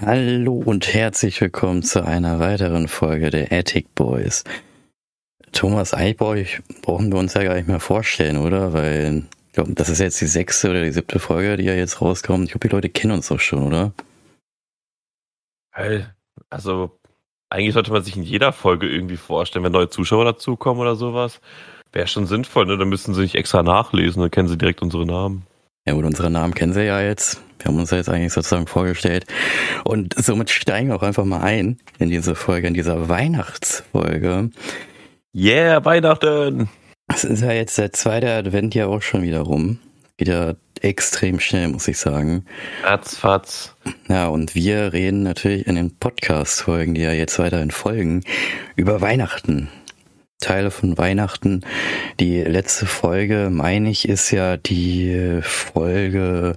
Hallo und herzlich willkommen zu einer weiteren Folge der Attic Boys. Thomas Eichborg brauchen wir uns ja gar nicht mehr vorstellen, oder? Weil ich glaube, das ist jetzt die sechste oder die siebte Folge, die ja jetzt rauskommt. Ich glaube, die Leute kennen uns doch schon, oder? Also, eigentlich sollte man sich in jeder Folge irgendwie vorstellen, wenn neue Zuschauer dazukommen oder sowas. Wäre schon sinnvoll, ne? Dann müssten sie nicht extra nachlesen, dann kennen sie direkt unsere Namen. Ja gut, unsere Namen kennen sie ja jetzt. Wir haben uns ja jetzt eigentlich sozusagen vorgestellt. Und somit steigen wir auch einfach mal ein in diese Folge, in dieser Weihnachtsfolge. Yeah, Weihnachten! Es ist ja jetzt der zweite Advent ja auch schon wieder rum. Ja extrem schnell, muss ich sagen. Ratzfatz. Ja, und wir reden natürlich in den Podcast-Folgen, die ja jetzt weiterhin folgen, über Weihnachten. Teile von Weihnachten. Die letzte Folge, meine ich, ist ja die Folge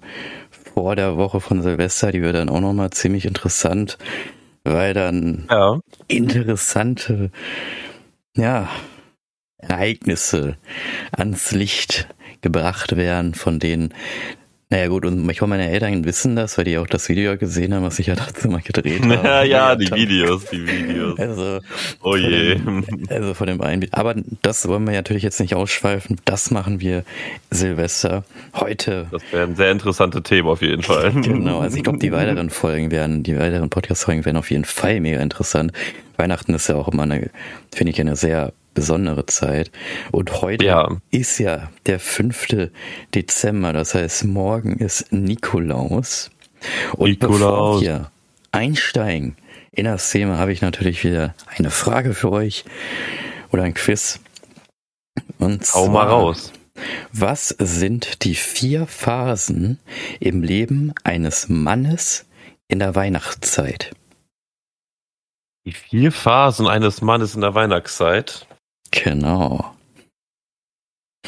vor der Woche von Silvester. Die wird dann auch nochmal ziemlich interessant, weil dann Ja. interessante, ja, Ereignisse ans Licht gebracht werden, von denen, naja gut, und manchmal meine Eltern wissen das, weil die auch das Video gesehen haben, was ich ja dazu mal gedreht habe. Ja, ja, die Videos, die Videos. Also, Oh je. Von dem, also von dem einen. Aber das wollen wir natürlich jetzt nicht ausschweifen. Das machen wir Silvester heute. Das wären sehr interessante Themen auf jeden Fall. Genau, also ich glaube, die weiteren Folgen werden, die weiteren Podcast-Folgen werden auf jeden Fall mega interessant. Weihnachten ist ja auch immer eine, finde ich, eine sehr besondere Zeit. Und heute Ja. ist ja der 5. Dezember, das heißt, morgen ist Nikolaus. Und bevor Nikolaus. wir einsteigen in das Thema, habe ich natürlich wieder eine Frage für euch oder ein Quiz. Und Hau mal zwar, raus. Was sind die vier Phasen im Leben eines Mannes in der Weihnachtszeit? Die vier Phasen eines Mannes in der Weihnachtszeit. Genau.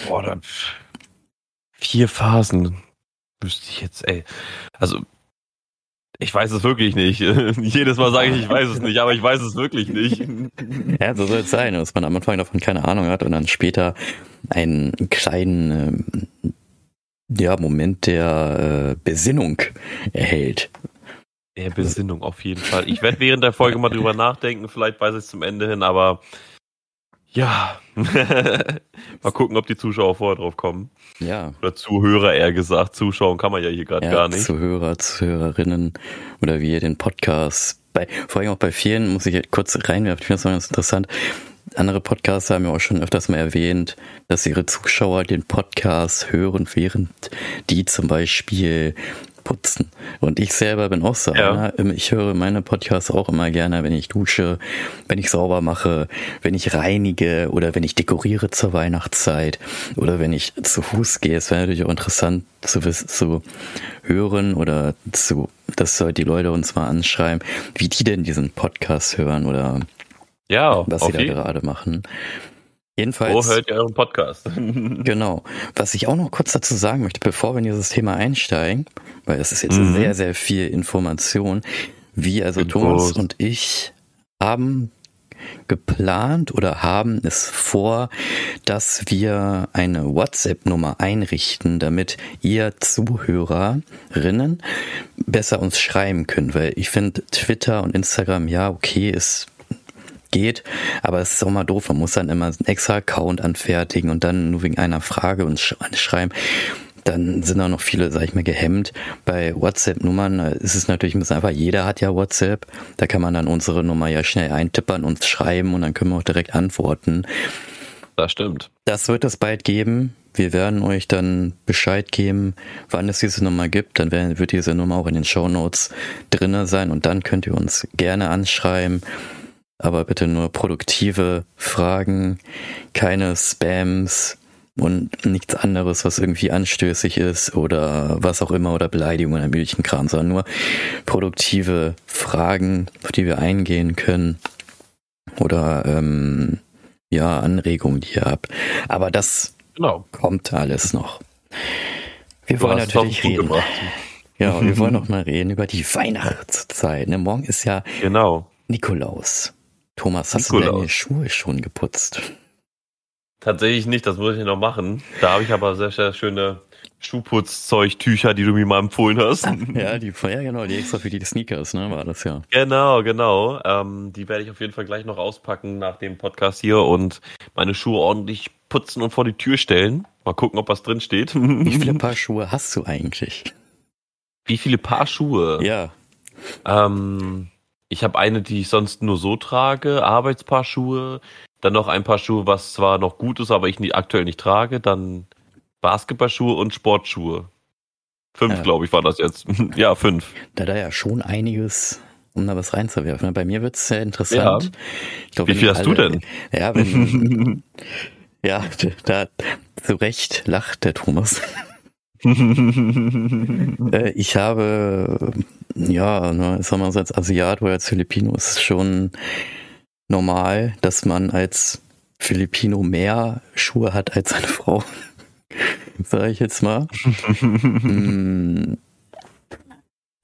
Boah, dann vier Phasen. Wüsste ich jetzt, ey. Also, ich weiß es wirklich nicht. Jedes Mal sage ich, ich weiß es nicht, aber ich weiß es wirklich nicht. Ja, so soll es sein, dass man am Anfang davon keine Ahnung hat und dann später einen kleinen ähm, ja, Moment der äh, Besinnung erhält. Der Besinnung auf jeden Fall. Ich werde während der Folge mal drüber nachdenken, vielleicht weiß ich es zum Ende hin, aber ja. mal gucken, ob die Zuschauer vorher drauf kommen. Ja, Oder Zuhörer eher gesagt. Zuschauen kann man ja hier gerade ja gar nicht. Zuhörer, Zuhörerinnen oder wie ihr den Podcast, bei, vor allem auch bei vielen, muss ich kurz reinwerfen, ich finde das mal ganz interessant. Andere Podcasts haben ja auch schon öfters mal erwähnt, dass ihre Zuschauer den Podcast hören, während die zum Beispiel putzen. Und ich selber bin auch so Ja. einer. Ich höre meine Podcasts auch immer gerne, wenn ich dusche, wenn ich sauber mache, wenn ich reinige oder wenn ich dekoriere zur Weihnachtszeit oder wenn ich zu Fuß gehe. Es wäre natürlich auch interessant zu, wissen, zu hören oder zu, dass halt die Leute uns mal anschreiben, wie die denn diesen Podcast hören oder Ja, was sie da gerade machen. Wo Jedenfalls. hört ihr euren Podcast? Genau. Was ich auch noch kurz dazu sagen möchte, bevor wir in dieses Thema einsteigen, weil das ist jetzt Mhm. sehr, sehr viel Information. Wir, also Infos. Thomas und ich, haben geplant oder haben es vor, dass wir eine WhatsApp-Nummer einrichten, damit ihr Zuhörerinnen besser uns schreiben könnt, weil ich finde Twitter und Instagram, ja, okay, ist geht, aber es ist auch mal doof. Man muss dann immer einen extra Account anfertigen und dann nur wegen einer Frage uns sch anschreiben. Dann sind auch noch viele, sag ich mal, gehemmt. Bei WhatsApp-Nummern äh, ist es natürlich ein bisschen einfach. Jeder hat ja WhatsApp. Da kann man dann unsere Nummer ja schnell eintippern und schreiben und dann können wir auch direkt antworten. Das stimmt. Das wird es bald geben. Wir werden euch dann Bescheid geben, wann es diese Nummer gibt. Dann wird diese Nummer auch in den Shownotes drinne sein und dann könnt ihr uns gerne anschreiben. Aber bitte nur produktive Fragen, keine Spams und nichts anderes, was irgendwie anstößig ist oder was auch immer oder Beleidigungen oder möglichen Kram, sondern nur produktive Fragen, auf die wir eingehen können oder ähm, ja, Anregungen, die ihr habt. Aber das Genau. kommt alles noch. Wir Du wollen natürlich reden. gebracht. Ja, wir wollen noch mal reden über die Weihnachtszeit. Ne? Morgen ist ja Genau. Nikolaus. Thomas, hast du deine Nikolaus. Schuhe schon geputzt? Tatsächlich nicht, das muss ich noch machen. Da habe ich aber sehr, sehr schöne Schuhputzzeugtücher, die du mir mal empfohlen hast. Ja, die, ja genau, die extra für die Sneakers, ne, war das ja. Genau, genau. Ähm, die werde ich auf jeden Fall gleich noch auspacken nach dem Podcast hier und meine Schuhe ordentlich putzen und vor die Tür stellen. Mal gucken, ob was drin steht. Wie viele Paar Schuhe hast du eigentlich? Wie viele Paar Schuhe? Ja. Ähm, ich habe eine, die ich sonst nur so trage, Arbeitspaar Schuhe. Dann noch ein Paar Schuhe, was zwar noch gut ist, aber ich nie, aktuell nicht trage. Dann Basketballschuhe und Sportschuhe. Fünf, Ja. glaube ich, war das jetzt. ja, fünf. Da da ja schon einiges, um da was reinzuwerfen. Bei mir wird's sehr interessant. Ja. Glaub, Wie viel hast du denn? Ja, wenn, ja, da zu Recht lacht der Thomas. Äh, ich habe, ja, ne, ich sag mal so als Asiat oder als Filipino ist es schon normal, dass man als Filipino mehr Schuhe hat als eine Frau. Sag ich jetzt mal. Also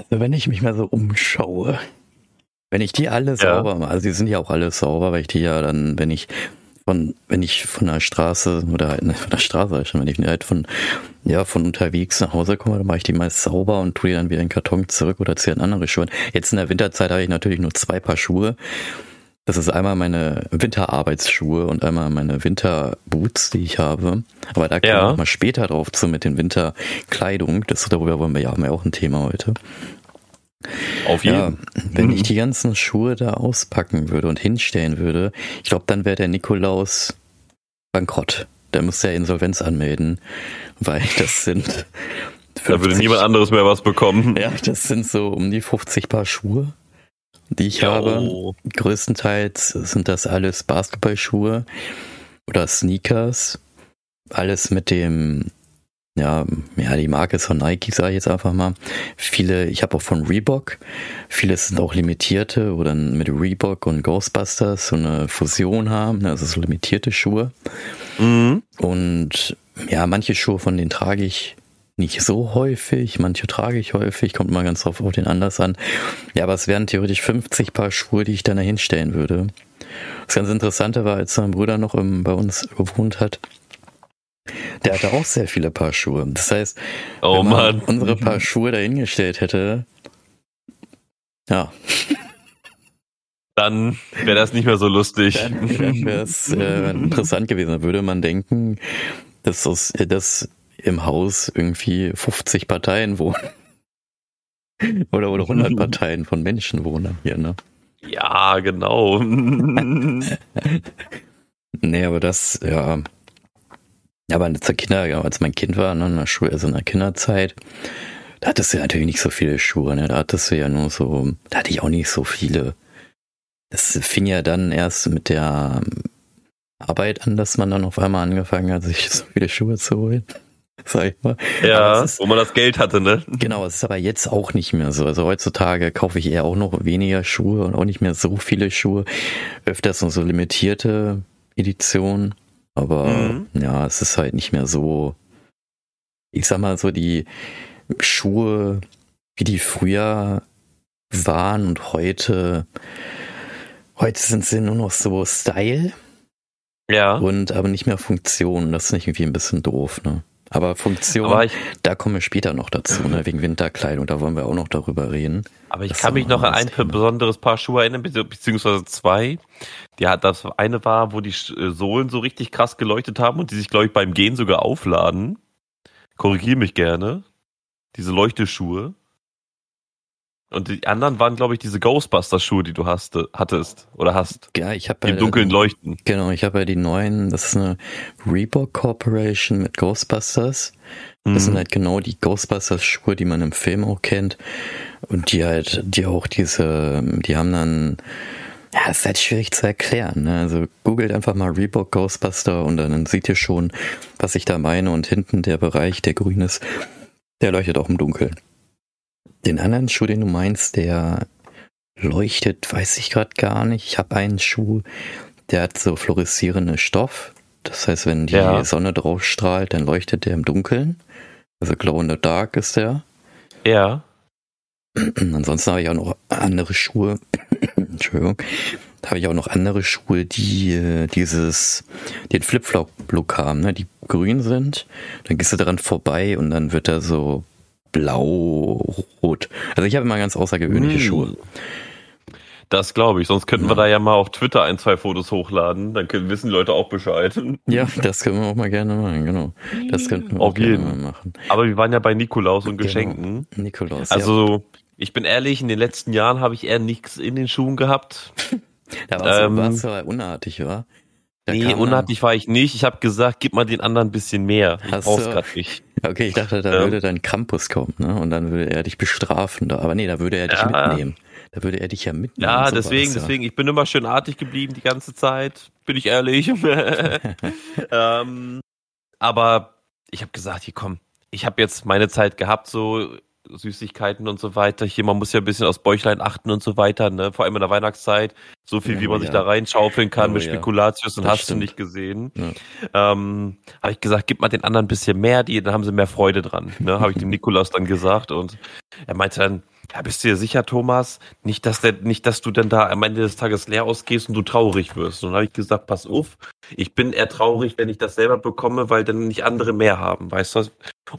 wenn ich mich mal so umschaue, wenn ich die alle sauber mache, also die sind ja auch alle sauber, weil ich die ja dann, wenn ich von, wenn ich von der Straße oder halt, ne, von der Straße, schon, wenn ich halt von, ja, von unterwegs nach Hause komme, dann mache ich die meist sauber und tue die dann wieder in den Karton zurück oder ziehe an andere Schuhe. Jetzt in der Winterzeit habe ich natürlich nur zwei Paar Schuhe. Das ist einmal meine Winterarbeitsschuhe und einmal meine Winterboots, die ich habe. Aber da kommen Ja. wir mal später drauf zu mit den Winterkleidung. Das darüber wollen wir ja, haben wir auch ein Thema heute. Auf Ja, jeden. wenn ich die ganzen Schuhe da auspacken würde und hinstellen würde, ich glaube, dann wäre der Nikolaus bankrott. Der müsste ja Insolvenz anmelden, weil das sind. Da würde 50 niemand anderes mehr was bekommen. Ja, das sind so um die 50 Paar Schuhe, die ich Jo. habe. Größtenteils sind das alles Basketballschuhe oder Sneakers. Alles mit dem, ja, ja, die Marke ist von Nike, sage ich jetzt einfach mal. Viele, ich habe auch von Reebok. Viele sind auch limitierte, wo dann mit Reebok und Ghostbusters so eine Fusion haben, also so limitierte Schuhe. Mhm. Und ja, manche Schuhe von denen trage ich nicht so häufig, manche trage ich häufig, kommt mal ganz drauf auf den Anlass an. Ja, aber es wären theoretisch 50 Paar Schuhe, die ich dann dahin stellen würde. Das ganz Interessante war, als mein Bruder noch im, bei uns gewohnt hat, der hatte auch sehr viele Paar Schuhe. Das heißt, Oh wenn man Mann. unsere Paar Schuhe dahingestellt hätte, ja, Dann wäre das nicht mehr so lustig. dann wäre es äh, interessant gewesen. Da würde man denken, dass, aus, äh, dass im Haus irgendwie 50 Parteien wohnen. Oder, oder 100 Parteien von Menschen wohnen hier, ne? Ja, genau. Nee, aber das, ja. Ja, Aber zur Kinder, als mein Kind war, ne, in der Schule, also in der Kinderzeit, da hattest du ja natürlich nicht so viele Schuhe, ne? Da hattest du ja nur so, da hatte ich auch nicht so viele. Das fing ja dann erst mit der Arbeit an, dass man dann auf einmal angefangen hat, sich so viele Schuhe zu holen. Sag ich mal. ja, ist- wo man das Geld hatte, ne? Genau, es ist aber jetzt auch nicht mehr so. Also heutzutage kaufe ich eher auch noch weniger Schuhe und auch nicht mehr so viele Schuhe. Öfters nur so limitierte Editionen. Aber Mhm. ja, es ist halt nicht mehr so. Ich sag mal so, die Schuhe, wie die früher waren und heute, heute sind sie nur noch so Style Ja. und aber nicht mehr Funktion. Das ist nicht irgendwie ein bisschen doof, ne? Aber Funktion. Aber ich, Da kommen wir später noch dazu, ne? wegen Winterkleidung, da wollen wir auch noch darüber reden. aber ich kann mich noch an ein besonderes Paar Schuhe erinnern, bezieh- beziehungsweise zwei. Die hat, das eine war, wo die äh, Sohlen so richtig krass geleuchtet haben und die sich, glaube ich, beim Gehen sogar aufladen. Korrigiere mich gerne. Diese Leuchteschuhe. Und die anderen waren, glaube ich, diese Ghostbusters-Schuhe, die du hast, hattest oder hast. Ja, ich habe Die im Dunkeln leuchten. Genau, ich habe ja die neuen, das ist eine Reebok Corporation mit Ghostbusters. Das sind Mhm. halt genau die Ghostbusters-Schuhe, die man im Film auch kennt. Und die halt, die auch diese, die haben dann, ja, das ist halt schwierig zu erklären. Ne? Also googelt einfach mal Reebok Ghostbuster und dann seht ihr schon, was ich da meine. Und hinten der Bereich, der grün ist, der leuchtet auch im Dunkeln. Den anderen Schuh, den du meinst, der leuchtet, weiß ich gerade gar nicht. Ich habe einen Schuh, der hat so fluoreszierende Stoff. Das heißt, wenn die Ja. Sonne drauf strahlt, dann leuchtet der im Dunkeln. Also Glow in the Dark ist der. Ja. Ansonsten habe ich auch noch andere Schuhe. Entschuldigung. habe ich auch noch andere Schuhe, die äh, dieses, den Flip-Flop-Look haben, ne? die grün sind. Dann gehst du daran vorbei und dann wird er so blau-rot. Also ich habe immer ganz außergewöhnliche Mm. Schuhe. Das glaube ich. Sonst könnten wir Ja. da ja mal auf Twitter ein, zwei Fotos hochladen. Dann können, wissen Leute auch Bescheid. Ja, das können wir auch mal gerne machen, genau. Das könnten wir Auf auch gerne jeden. mal machen. Aber wir waren ja bei Nikolaus und Genau. Geschenken. Nikolaus. ja. Also, ich bin ehrlich, in den letzten Jahren habe ich eher nichts in den Schuhen gehabt. da ähm, du, warst du aber unartig, wa? Da nee, unartig war ich nicht. Ich habe gesagt, gib mal den anderen ein bisschen mehr. Ich Hast brauch's nicht. Okay, ich dachte, da Ja. würde dann Krampus kommen, ne? Und dann würde er dich bestrafen. Da. Aber nee, da würde er dich Ja. mitnehmen. Da würde er dich ja mitnehmen. Ja, deswegen, ja. deswegen, ich bin immer schön artig geblieben die ganze Zeit, bin ich ehrlich. ähm, aber ich habe gesagt, hier komm, ich habe jetzt meine Zeit gehabt, so Süßigkeiten und so weiter. Hier, man muss ja ein bisschen aufs Bäuchlein achten und so weiter, ne? Vor allem in der Weihnachtszeit. So viel, Ja, wie man ja. sich da reinschaufeln kann Oh, mit ja. Spekulatius und Das hast stimmt. du nicht gesehen. Ja. Ähm, habe ich gesagt, gib mal den anderen ein bisschen mehr, die, dann haben sie mehr Freude dran. Ne? Habe ich dem Nikolaus dann gesagt und er meinte dann, ja, bist du dir sicher, Thomas? Nicht, dass der, nicht, dass du dann da am Ende des Tages leer ausgehst und du traurig wirst. Und dann habe ich gesagt, pass auf, ich bin eher traurig, wenn ich das selber bekomme, weil dann nicht andere mehr haben, weißt du?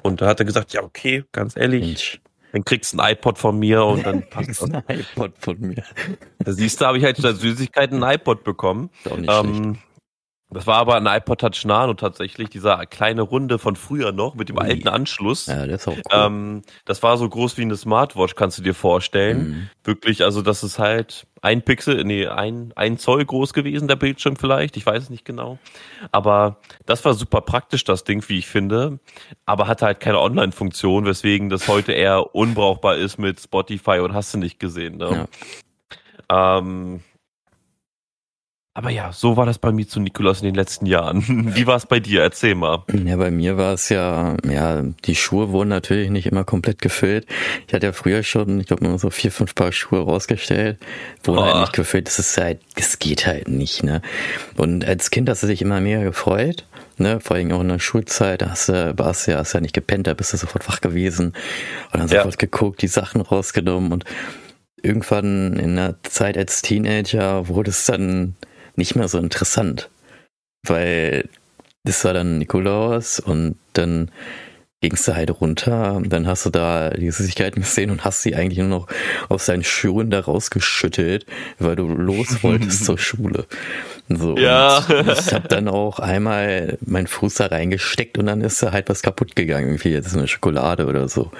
Und da hat er gesagt, ja, okay, ganz ehrlich, dann kriegst du ein iPod von mir und dann passt das. ein iPod von mir. Da siehst du, habe ich halt statt Süßigkeiten ein iPod bekommen. Ist auch nicht schlecht. Das war aber ein iPod Touch Nano tatsächlich, dieser kleine Runde von früher noch mit dem Ui. alten Anschluss. Ja, das ist auch cool. Ähm, das war so groß wie eine Smartwatch, kannst du dir vorstellen. Mhm. Wirklich, also das ist halt ein Pixel, nee, ein, ein Zoll groß gewesen, der Bildschirm vielleicht, ich weiß es nicht genau. Aber das war super praktisch, das Ding, wie ich finde. Aber hatte halt keine Online-Funktion, weswegen das heute eher unbrauchbar ist mit Spotify und hast du nicht gesehen. Ne? Ähm, aber ja, so war das bei mir zu Nikolaus in den letzten Jahren. Wie war es bei dir? Erzähl mal. Ja, bei mir war es ja, ja, die Schuhe wurden natürlich nicht immer komplett gefüllt. Ich hatte ja früher schon, ich glaube, immer so vier, fünf Paar Schuhe rausgestellt, wurden halt Boah. nicht gefüllt. Das ist halt, das geht halt nicht, ne? Und als Kind hast du dich immer mega gefreut, ne? Vor allem auch in der Schulzeit, da hast du, warst ja, hast ja nicht gepennt, da bist du sofort wach gewesen und dann Ja. sofort geguckt, die Sachen rausgenommen und irgendwann in der Zeit als Teenager wurde es dann nicht mehr so interessant, weil das war dann Nikolaus und dann gingst du halt runter und dann hast du da die Süßigkeiten gesehen und hast sie eigentlich nur noch aus deinen Schuhen da rausgeschüttelt, weil du los wolltest zur Schule. So, Ja. Und ich habe dann auch einmal meinen Fuß da reingesteckt und dann ist da halt was kaputt gegangen, irgendwie jetzt eine Schokolade oder so.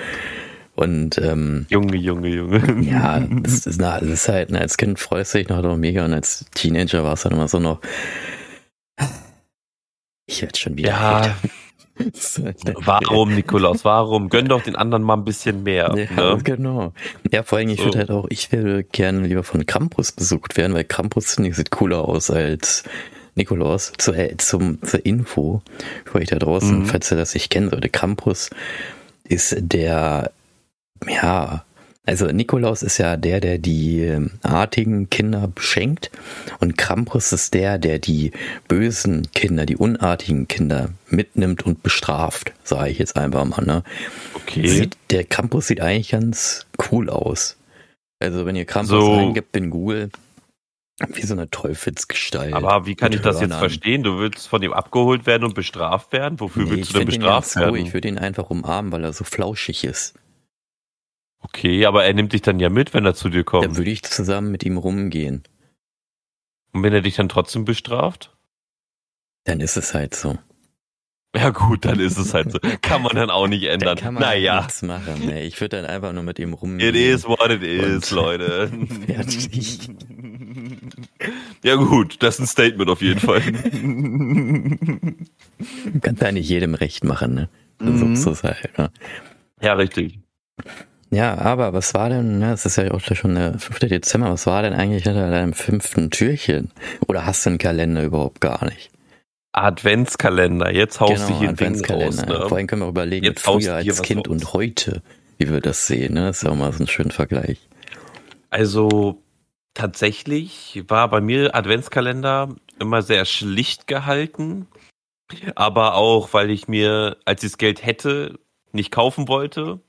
Und ähm, Junge, Junge, Junge. ja, das ist, na, das ist halt, na, als Kind freust du dich noch mega und als Teenager war es dann immer so noch. Ich werde schon wieder. Ja, warum, Nikolaus? Warum? Gönn doch den anderen mal ein bisschen mehr. Ja, ne? genau. Ja, vor allem, ich So. würde halt auch, ich würde gerne lieber von Krampus besucht werden, weil Krampus finde ich, sieht cooler aus als Nikolaus. Zu, äh, zum, zur Info für euch da draußen, Mhm. falls ihr das nicht kennen sollte. Krampus ist der, ja, also Nikolaus ist ja der, der die ähm, artigen Kinder beschenkt und Krampus ist der, der die bösen Kinder, die unartigen Kinder mitnimmt und bestraft, sage ich jetzt einfach mal, ne? Okay. Sieht, der Campus sieht eigentlich ganz cool aus. Also wenn ihr Campus So. eingibt in Google, wie so eine Teufelsgestalt. Aber wie kann ich das jetzt Hörnern. verstehen? Du willst von ihm abgeholt werden und bestraft werden? Wofür Nee, willst ich du denn bestraft ruhig. Ich werden? würde ihn einfach umarmen, weil er so flauschig ist. Okay, aber er nimmt dich dann ja mit, wenn er zu dir Dann kommt. würde ich zusammen mit ihm rumgehen. Und wenn er dich dann trotzdem bestraft? Dann ist es halt so. Ja gut, dann ist es halt so. Kann man dann auch nicht Dann ändern. kann man halt naja, nichts machen. Nee, ich würde dann einfach nur mit ihm rumgehen. it is what it is, Leute. Fertig. Ja gut, das ist ein Statement auf jeden Fall. Kannst ja nicht jedem recht machen, ne? Mhm. So ist es halt, ne? ja, richtig. Ja, aber was war denn, ne, es ist ja auch schon der 5. Dezember, was war denn eigentlich hinter deinem fünften Türchen? Oder hast du einen Kalender überhaupt gar nicht? Adventskalender, jetzt haust du hier ein Ding raus. Genau, Adventskalender. Ne? allem können wir überlegen, Jetzt früher als Kind raus. und heute, wie wir das sehen, ne? Das ist ja auch mal so ein schöner Vergleich. Also tatsächlich war bei mir Adventskalender immer sehr schlicht gehalten, aber auch, weil ich mir, als ich das Geld hätte, nicht kaufen wollte,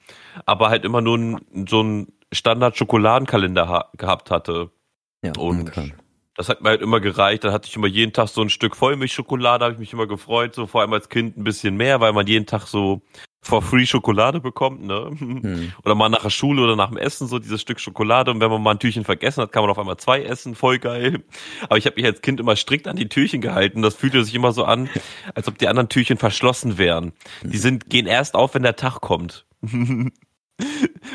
aber halt immer nur so einen Standard-Schokoladenkalender ha gehabt hatte. Ja, Und okay. Das hat mir halt immer gereicht. Dann hatte ich immer jeden Tag so ein Stück Vollmilchschokolade, habe ich mich immer gefreut, so vor allem als Kind ein bisschen mehr, weil man jeden Tag so for free Schokolade bekommt, ne? Hm. Oder mal nach der Schule oder nach dem Essen so dieses Stück Schokolade und wenn man mal ein Türchen vergessen hat, kann man auf einmal zwei essen, voll geil. Aber ich habe mich als Kind immer strikt an die Türchen gehalten. Das fühlte sich immer so an, als ob die anderen Türchen verschlossen wären. Die sind gehen erst auf, wenn der Tag kommt. und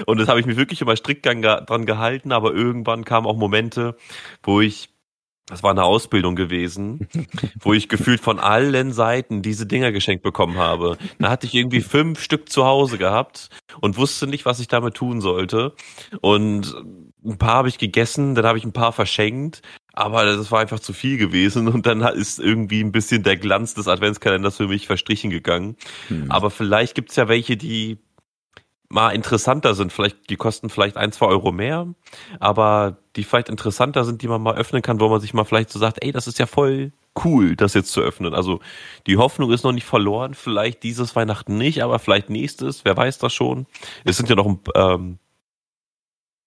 das habe ich mich wirklich immer strikt dran gehalten, aber irgendwann kamen auch Momente, wo ich das war eine Ausbildung gewesen, wo ich gefühlt von allen Seiten diese Dinger geschenkt bekommen habe. Da hatte ich irgendwie fünf Stück zu Hause gehabt und wusste nicht, was ich damit tun sollte. Und ein paar habe ich gegessen, dann habe ich ein paar verschenkt, aber das war einfach zu viel gewesen und dann ist irgendwie ein bisschen der Glanz des Adventskalenders für mich verstrichen gegangen. Hm. Aber vielleicht gibt's ja welche, die mal interessanter sind. Vielleicht, die kosten vielleicht ein, zwei Euro mehr, aber die vielleicht interessanter sind, die man mal öffnen kann, wo man sich mal vielleicht so sagt, ey, das ist ja voll cool, das jetzt zu öffnen. Also die Hoffnung ist noch nicht verloren. Vielleicht dieses Weihnachten nicht, aber vielleicht nächstes. Wer weiß das schon? Es sind ja noch ein, ähm,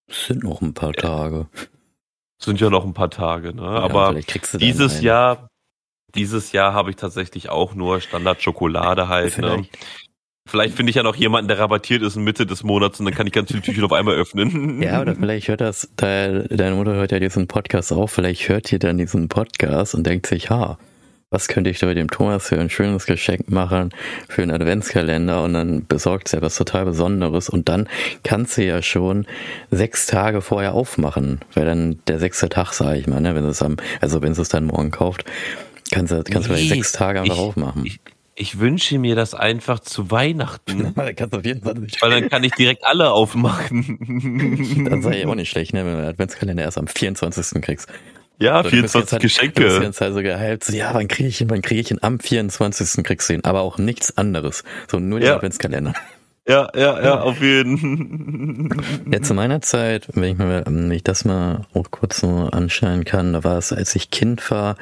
es sind noch ein paar Tage. Es sind ja noch ein paar Tage, ne? Ja, aber dieses Jahr, dieses Jahr habe ich tatsächlich auch nur Standard Schokolade halt. Ne? Vielleicht finde ich ja noch jemanden, der rabattiert ist in Mitte des Monats und dann kann ich ganz viele Türchen auf einmal öffnen. Ja, oder vielleicht hört das, deine Mutter hört ja diesen Podcast auch, vielleicht hört ihr dann diesen Podcast und denkt sich, ha, was könnte ich da bei dem Thomas für ein schönes Geschenk machen für einen Adventskalender und dann besorgt sie ja was total Besonderes und dann kannst du ja schon sechs Tage vorher aufmachen, weil dann der sechste Tag, sage ich mal, ne, wenn es am, also wenn es dann morgen kauft, kannst du, kannst nee, du vielleicht sechs Tage einfach aufmachen. Ich, ich wünsche mir das einfach zu Weihnachten. dann kannst auf jeden Fall nicht. Weil dann kann ich direkt alle aufmachen. das sei ja auch nicht schlecht, ne, wenn du den Adventskalender erst am 24. kriegst. Ja, so, 24 halt, Geschenke. Du bist halt so gehypt. So, ja, wann kriege ich ihn, wann kriege ich ihn? Am 24. kriegst du ihn. Aber auch nichts anderes. So, nur den Adventskalender. Ja, ja, ja, auf jeden. Ja, zu meiner Zeit, wenn ich mir, wenn ich das mal auch kurz so anschauen kann, da war es, als ich Kind war,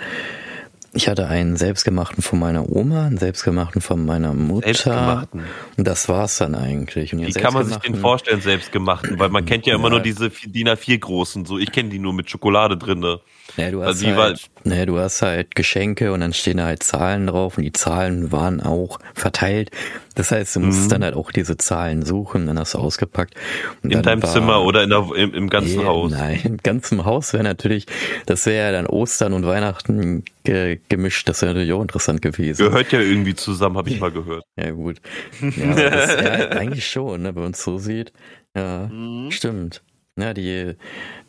ich hatte einen selbstgemachten von meiner Oma, einen selbstgemachten von meiner Mutter. Selbstgemachten. Und das war's dann eigentlich. Wie kann man sich den vorstellen, selbstgemachten? Weil man kennt ja immer ja. nur diese DIN A4 großen, so ich kenne die nur mit Schokolade drinne. Ja, du hast, also halt, naja, du hast halt Geschenke und dann stehen da halt Zahlen drauf und die Zahlen waren auch verteilt. Das heißt, du musst mhm. dann halt auch diese Zahlen suchen, dann hast du ausgepackt. in deinem war, Zimmer oder in der, im, im ganzen nee, Haus? Nein, im ganzen Haus wäre natürlich, das wäre ja dann Ostern und Weihnachten ge gemischt, das wäre natürlich auch interessant gewesen. Gehört ja irgendwie zusammen, habe ich mal gehört. Ja, gut. Ja, das, ja, eigentlich schon, ne, wenn man es so sieht. Ja, mhm. stimmt. Ja, die,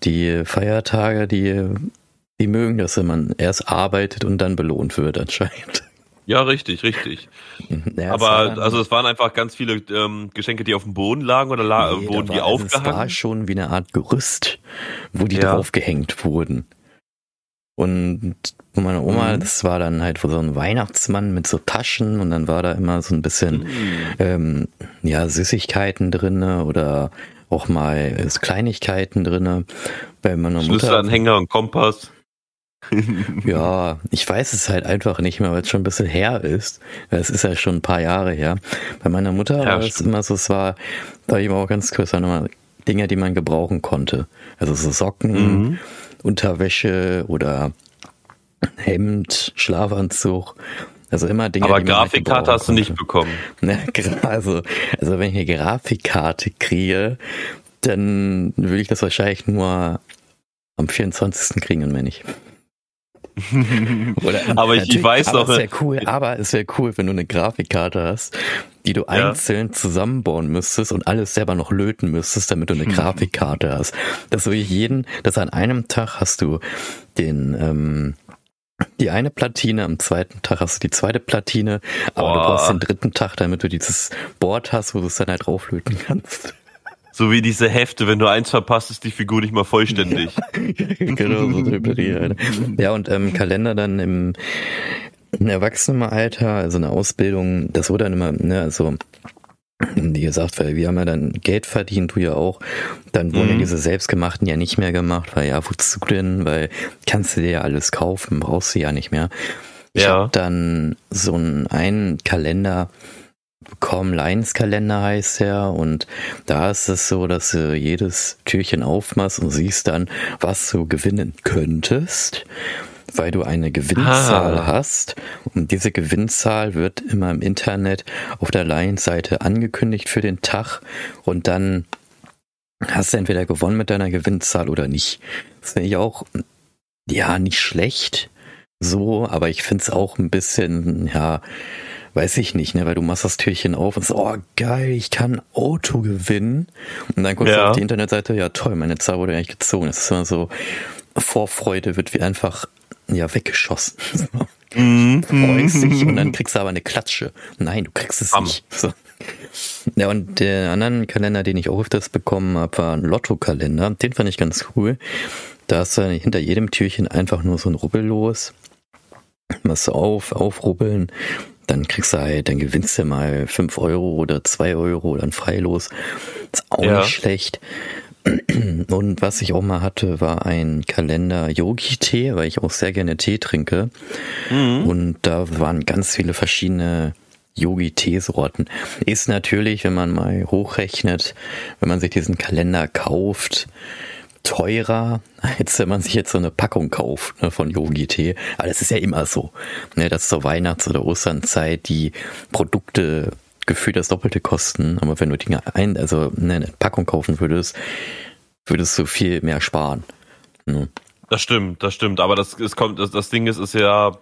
die Feiertage, die die mögen das, wenn man erst arbeitet und dann belohnt wird, anscheinend. Ja, richtig, richtig. Ja, Aber dann, also es waren einfach ganz viele ähm, Geschenke, die auf dem Boden lagen oder la nee, wurden die aufgehangen? Es war schon wie eine Art Gerüst, wo die ja. draufgehängt wurden. Und von meiner Oma, mhm. das war dann halt so ein Weihnachtsmann mit so Taschen und dann war da immer so ein bisschen mhm. ähm, ja Süßigkeiten drinne oder auch mal Kleinigkeiten drinne. Bei meiner Mutter. Schlüsselanhänger und Kompass ja, ich weiß es halt einfach nicht mehr, weil es schon ein bisschen her ist. Es ist ja schon ein paar Jahre her. Bei meiner Mutter ja, war es immer so, es war, da ich auch ganz kurz nochmal Dinge, die man gebrauchen konnte. Also so Socken, mhm. Unterwäsche oder Hemd, Schlafanzug. Also immer Dinge. Aber die Grafikkarte hast du nicht bekommen. Ne, also, also wenn ich eine Grafikkarte kriege, dann will ich das wahrscheinlich nur am 24. kriegen und mehr nicht. Oder, aber ich, ich weiß aber noch. Es wäre cool, aber es wäre cool, wenn du eine Grafikkarte hast, die du ja. einzeln zusammenbauen müsstest und alles selber noch löten müsstest, damit du eine Grafikkarte hast. Das will ich jeden, dass an einem Tag hast du den, ähm, die eine Platine, am zweiten Tag hast du die zweite Platine, aber Boah. du brauchst den dritten Tag, damit du dieses Board hast, wo du es dann halt drauflöten kannst. So wie diese Hefte, wenn du eins verpasst, ist die Figur nicht mal vollständig. genau, so Drüberie. Ja, und ähm, Kalender dann im, im Erwachsenenalter, also eine Ausbildung, das wurde dann immer, ne, also wie gesagt, weil wir haben ja dann Geld verdient, du ja auch. Dann wurden mhm. ja diese selbstgemachten ja nicht mehr gemacht, weil ja, wozu denn? Weil kannst du dir ja alles kaufen, brauchst du ja nicht mehr. Ich ja. habe dann so einen, einen Kalender, Com Lions Kalender heißt er und da ist es so, dass du jedes Türchen aufmachst und siehst dann, was du gewinnen könntest, weil du eine Gewinnzahl ah. hast und diese Gewinnzahl wird immer im Internet auf der Lions Seite angekündigt für den Tag und dann hast du entweder gewonnen mit deiner Gewinnzahl oder nicht. Das finde ich auch, ja, nicht schlecht so, aber ich finde es auch ein bisschen, ja, weiß ich nicht, ne, weil du machst das Türchen auf und so, oh geil, ich kann Auto gewinnen. Und dann guckst ja. du auf die Internetseite, ja toll, meine Zahl wurde eigentlich gezogen. Das ist immer so, Vorfreude wird wie einfach, ja, weggeschossen. Mm, du freust dich und dann kriegst du aber eine Klatsche. Nein, du kriegst es Am. nicht. So. Ja, und der anderen Kalender, den ich auch öfters bekommen habe, war ein Lotto-Kalender. Den fand ich ganz cool. Da ist dann hinter jedem Türchen einfach nur so ein Rubbel los. Machst du auf, aufrubbeln, dann kriegst du halt, dann gewinnst du mal fünf Euro oder zwei Euro oder ein Freilos. Ist auch ja. nicht schlecht. Und was ich auch mal hatte, war ein Kalender Yogi-Tee, weil ich auch sehr gerne Tee trinke. Mhm. Und da waren ganz viele verschiedene Yogi-Teesorten. Ist natürlich, wenn man mal hochrechnet, wenn man sich diesen Kalender kauft, teurer, als wenn man sich jetzt so eine Packung kauft ne, von Yogi-Tee. Aber das ist ja immer so, ne, dass zur Weihnachts- oder Osternzeit die Produkte gefühlt das Doppelte kosten. Aber wenn du Dinge ein, also ne, eine Packung kaufen würdest, würdest du viel mehr sparen. Ne? Das stimmt, das stimmt. Aber das, es kommt, das, das Ding ist, ist ja,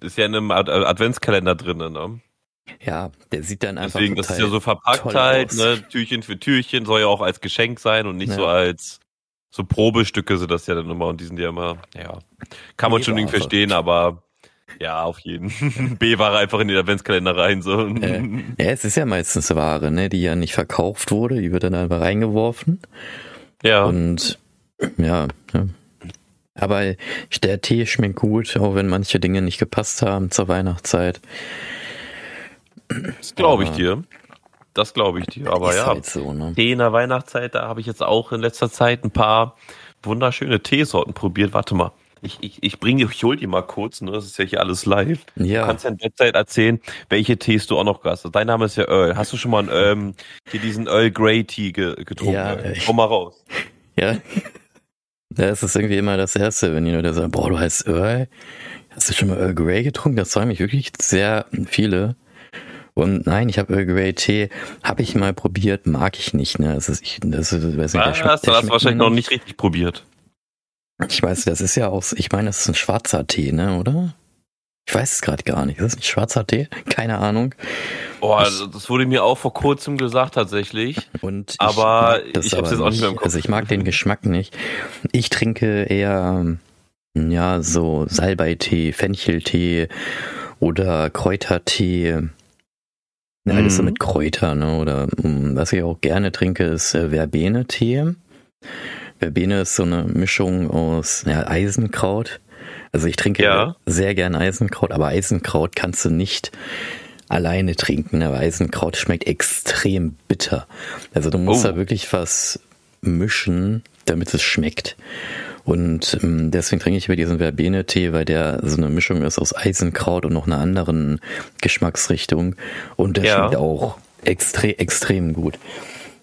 ist ja in einem Adventskalender drin, ne? Ja, der sieht dann einfach Deswegen, das ist ja so verpackt halt, ne, Türchen für Türchen, soll ja auch als Geschenk sein und nicht ja. so als so Probestücke sind das ja dann immer und die sind ja immer, ja, kann man schon nicht verstehen, aber ja, auf jeden. B-Ware einfach in den Adventskalender rein, so. Äh, ja, es ist ja meistens Ware, ne, die ja nicht verkauft wurde, die wird dann einfach reingeworfen. Ja. Und, ja, ja. Aber der Tee schmeckt gut, auch wenn manche Dinge nicht gepasst haben zur Weihnachtszeit. Das glaube ich dir. Das glaube ich dir. Aber ja, halt so, ne? Tee in der Weihnachtszeit, da habe ich jetzt auch in letzter Zeit ein paar wunderschöne Teesorten probiert. Warte mal. Ich, ich, ich bringe, ich hol die mal kurz, ne? Das ist ja hier alles live. Ja. Du kannst ja in der Zeit erzählen, welche Tees du auch noch hast. Dein Name ist ja Earl. Hast du schon mal ähm, hier diesen Earl Grey Tee getrunken? Ja, Komm mal raus. Ja. Das ist irgendwie immer das Erste, wenn jemand sagt, boah, du heißt Earl. Hast du schon mal Earl Grey getrunken? Das sagen mich wirklich sehr viele. Und nein, ich habe Earl Grey Tee, habe ich mal probiert, mag ich nicht. Ne? Das ist, ich, das ist, weiß nicht, der hast du das wahrscheinlich noch nicht richtig probiert. Ich weiß, das ist ja auch, ich meine, das ist ein schwarzer Tee, ne, oder? Ich weiß es gerade gar nicht. Ist das ein schwarzer Tee? Keine Ahnung. Boah, ich, das wurde mir auch vor kurzem gesagt tatsächlich. Und aber ich, ich habe jetzt auch nicht mehr im Kopf. Also ich mag den Geschmack nicht. Ich trinke eher ja so Salbeitee, Fencheltee oder Kräutertee. Ja, alles so mhm. mit Kräuter, ne? Oder um, was ich auch gerne trinke, ist äh, Verbene-Tee. Verbene ist so eine Mischung aus ja, Eisenkraut. Also ich trinke ja. sehr gern Eisenkraut, aber Eisenkraut kannst du nicht alleine trinken. Aber Eisenkraut schmeckt extrem bitter. Also du musst oh. da wirklich was mischen, damit es schmeckt. Und ähm, deswegen trinke ich über diesen Verbene-Tee, weil der so eine Mischung ist aus Eisenkraut und noch einer anderen Geschmacksrichtung. Und der ja. schmeckt auch extrem, extrem gut.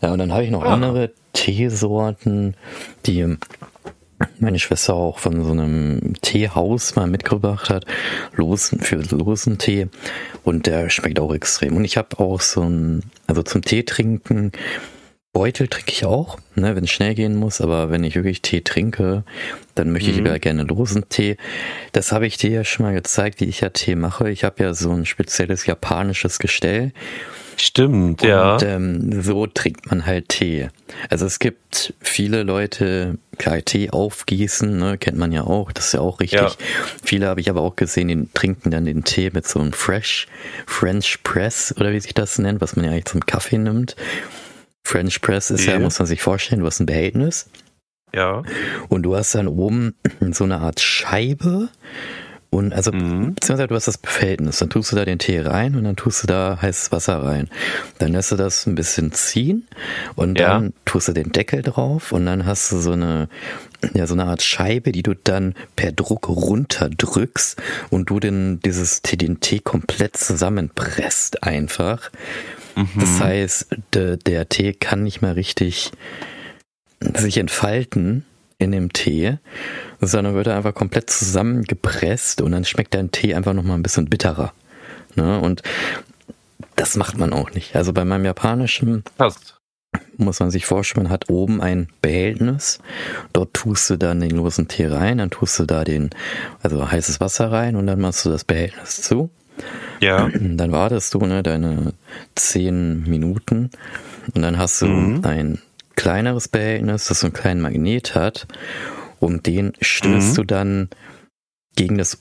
Ja, und dann habe ich noch ah. andere Teesorten, die meine Schwester auch von so einem Teehaus mal mitgebracht hat, Losen, für losen Tee. Und der schmeckt auch extrem. Und ich habe auch so ein, also zum Tee trinken Beutel trinke ich auch, ne, wenn es schnell gehen muss, aber wenn ich wirklich Tee trinke, dann möchte mhm. ich lieber gerne losen Tee. Das habe ich dir ja schon mal gezeigt, wie ich ja Tee mache. Ich habe ja so ein spezielles japanisches Gestell. Stimmt, ja. Und ähm, so trinkt man halt Tee. Also es gibt viele Leute, klar, Tee aufgießen, ne, kennt man ja auch, das ist ja auch richtig. Ja. Viele habe ich aber auch gesehen, die trinken dann den Tee mit so einem Fresh, French Press oder wie sich das nennt, was man ja eigentlich zum Kaffee nimmt. French Press ist ja, muss man sich vorstellen, du hast ein Behältnis. Ja. Und du hast dann oben so eine Art Scheibe. Und also, mhm. beziehungsweise du hast das Behältnis, dann tust du da den Tee rein und dann tust du da heißes Wasser rein. Dann lässt du das ein bisschen ziehen und dann ja. tust du den Deckel drauf und dann hast du so eine ja so eine Art Scheibe, die du dann per Druck runterdrückst und du den, dieses, den Tee komplett zusammenpresst einfach. Mhm. Das heißt, de, der Tee kann nicht mehr richtig sich entfalten in dem Tee, sondern wird einfach komplett zusammengepresst und dann schmeckt dein Tee einfach nochmal ein bisschen bitterer. Ne? Und das macht man auch nicht. Also bei meinem japanischen Passt. muss man sich vorstellen, man hat oben ein Behältnis. Dort tust du dann den losen Tee rein, dann tust du da den, also heißes Wasser rein und dann machst du das Behältnis zu. Ja. Dann wartest du ne, deine zehn Minuten und dann hast du mhm. ein kleineres Behältnis, das so einen kleinen Magnet hat und den stößt mhm. du dann gegen das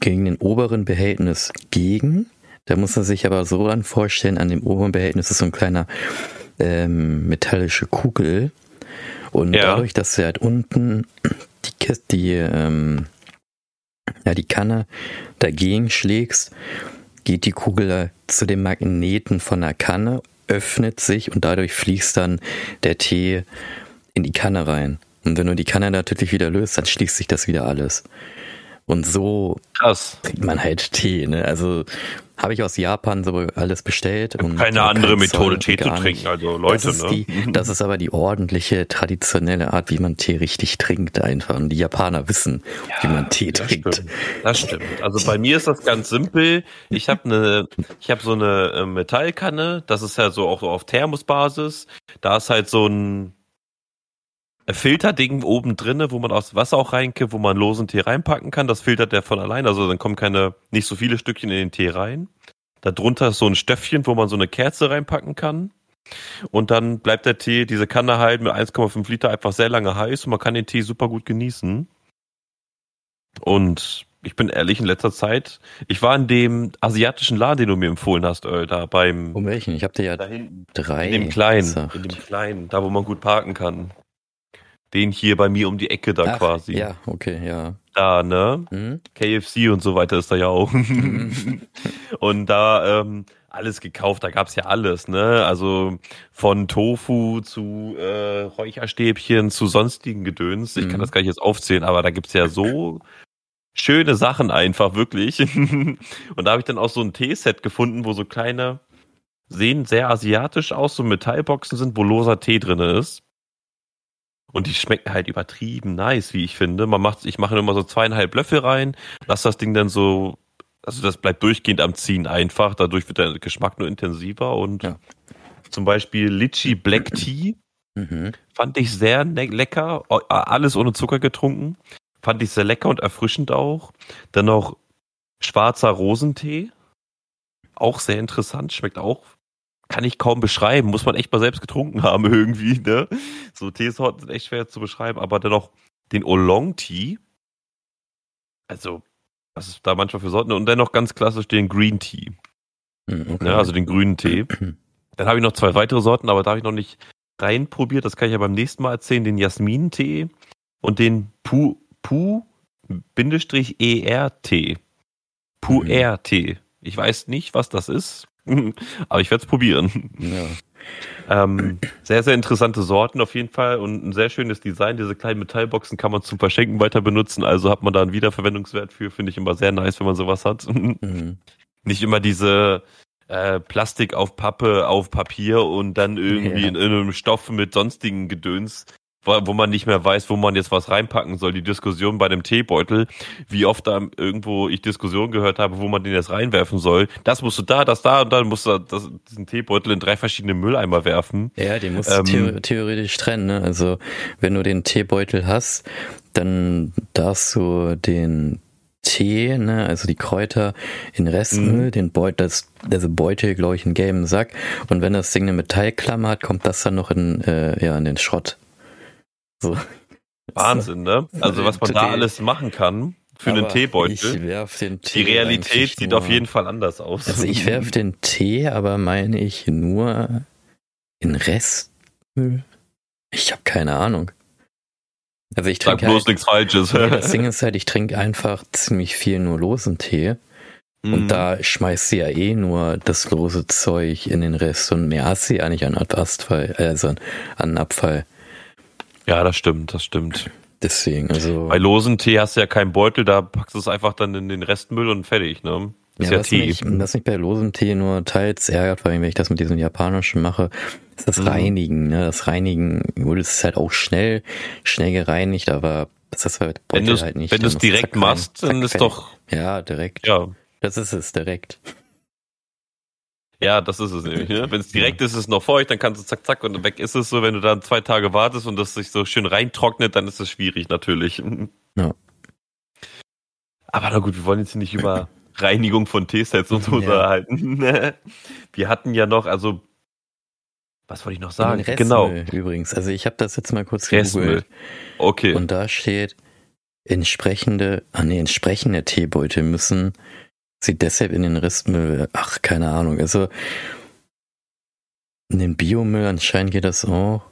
gegen den oberen Behältnis gegen. Da muss man sich aber so dann vorstellen, an dem oberen Behältnis ist so ein kleiner ähm, metallische Kugel. Und ja. dadurch, dass du halt unten die Kiste, die, ähm, ja, die Kanne dagegen schlägst, geht die Kugel zu dem Magneten von der Kanne, öffnet sich und dadurch fließt dann der Tee in die Kanne rein. Und wenn du die Kanne natürlich wieder löst, dann schließt sich das wieder alles. Und so Krass. trinkt man halt Tee. Ne? Also habe ich aus Japan so alles bestellt. Und keine andere Methode, Tee zu trinken. Also Leute, das ist, ne? die, das ist aber die ordentliche, traditionelle Art, wie man Tee richtig trinkt einfach. Und die Japaner wissen, ja, wie man Tee das trinkt. Stimmt. Das stimmt. Also bei mir ist das ganz simpel. Ich habe eine, ich habe so eine äh, Metallkanne. Das ist ja so auch so auf Thermosbasis. Da ist halt so ein Filterding oben drinne, wo man aus Wasser auch reinkippt, wo man losen Tee reinpacken kann. Das filtert der von allein, also dann kommen keine, nicht so viele Stückchen in den Tee rein. Darunter ist so ein Stöffchen, wo man so eine Kerze reinpacken kann. Und dann bleibt der Tee, diese Kanne halt mit 1,5 Liter einfach sehr lange heiß und man kann den Tee super gut genießen. Und ich bin ehrlich, in letzter Zeit, ich war in dem asiatischen Laden, den du mir empfohlen hast, Earl, da beim. Um welchen? Ich habe dir ja da hinten, drei. In dem kleinen, gesagt. in dem kleinen, da wo man gut parken kann. Den hier bei mir um die Ecke da Ach, quasi. Ja, okay, ja. Da, ne? Mhm. KFC und so weiter ist da ja auch. Mhm. und da ähm, alles gekauft, da gab's ja alles, ne? Also von Tofu zu äh, Räucherstäbchen zu sonstigen Gedöns. Ich mhm. kann das gar nicht jetzt aufzählen, aber da gibt's ja so schöne Sachen einfach, wirklich. und da habe ich dann auch so ein Teeset gefunden, wo so kleine, sehen sehr asiatisch aus, so Metallboxen sind, wo loser Tee drin ist. Und die schmecken halt übertrieben nice, wie ich finde. Man macht, ich mache immer so zweieinhalb Löffel rein, lass das Ding dann so, also das bleibt durchgehend am Ziehen einfach. Dadurch wird der Geschmack nur intensiver und ja. zum Beispiel Litchi Black Tea mhm. fand ich sehr ne lecker. Alles ohne Zucker getrunken. Fand ich sehr lecker und erfrischend auch. Dann noch schwarzer Rosentee. Auch sehr interessant, schmeckt auch kann ich kaum beschreiben, muss man echt mal selbst getrunken haben irgendwie, ne? So Teesorten sind echt schwer zu beschreiben, aber dennoch den Oolong Tea, also was ist da manchmal für Sorten und dennoch ganz klassisch den Green Tea, hm, okay. ne? also den grünen Tee. Dann habe ich noch zwei weitere Sorten, aber da habe ich noch nicht reinprobiert, das kann ich ja beim nächsten Mal erzählen, den Jasmin-Tee und den Pu, Pu, Bindestrich ER-Tee. Pu-R-Tee. Ich weiß nicht, was das ist. Aber ich werde es probieren. Ja. Ähm, sehr, sehr interessante Sorten auf jeden Fall und ein sehr schönes Design. Diese kleinen Metallboxen kann man zum Verschenken weiter benutzen, also hat man da einen Wiederverwendungswert für. Finde ich immer sehr nice, wenn man sowas hat. Mhm. Nicht immer diese äh, Plastik auf Pappe, auf Papier und dann irgendwie ja. in irgendeinem Stoff mit sonstigen Gedöns wo man nicht mehr weiß, wo man jetzt was reinpacken soll. Die Diskussion bei dem Teebeutel, wie oft da irgendwo ich Diskussionen gehört habe, wo man den jetzt reinwerfen soll. Das musst du da, das da und dann musst du das, diesen Teebeutel in drei verschiedene Mülleimer werfen. Ja, den musst ähm, du theoretisch trennen. Ne? Also wenn du den Teebeutel hast, dann darfst du den Tee, ne, also die Kräuter in Restmüll, mhm. den Beutel, das, also Beutel, glaube ich, in gelben Sack. Und wenn das Ding eine Metallklammer hat, kommt das dann noch in, äh, ja, in den Schrott. So. Wahnsinn, ne? Also was man da alles machen kann für Aber einen Teebeutel. Den Tee Die Realität sieht nur, auf jeden Fall anders aus. Also ich werf den Tee, aber meine ich nur in Restmüll? Ich habe keine Ahnung. Also ich trinke bloß halt, nichts Falsches. das Ding ist halt, ich trinke einfach ziemlich viel nur losen Tee. Mhm. Und da schmeißt sie ja eh nur das lose Zeug in den Rest und mehr hast sie ja nicht an Abfall, also an Abfall. Ja, das stimmt, das stimmt. Deswegen, also. Bei losen Tee hast du ja keinen Beutel, da packst du es einfach dann in den Restmüll und fertig, ne? Ist ja, ja, was, Tee. Mich, was mich bei losem Tee nur teils ärgert, vor allem wenn ich das mit diesem japanischen mache, ist das Mhm. Reinigen. Ne? Das Reinigen, gut, es ist halt auch schnell, schnell gereinigt, aber das ist halt Wenn du es halt nicht. wenn du's muss direkt zack machst, dann zack, ist fertig. doch, Ja, direkt. ja, Das ist es, direkt. Ja, das ist es nämlich, ne? Wenn es direkt ist, ist es noch feucht, dann kannst du zack, zack und weg ist es so. Wenn du dann zwei Tage wartest und das sich so schön reintrocknet, dann ist es schwierig natürlich. Ja. Aber na gut, wir wollen jetzt hier nicht über Reinigung von Teesets und so Ja. unterhalten. Wir hatten ja noch, also, was wollte ich noch sagen? Den Genau, Restmüll Übrigens, also ich habe das jetzt mal kurz Restmüll. gegoogelt okay. und da steht, entsprechende, ah nee, entsprechende Teebeutel müssen sie deshalb in den Restmüll, ach, keine Ahnung, also in den Biomüll anscheinend geht das auch.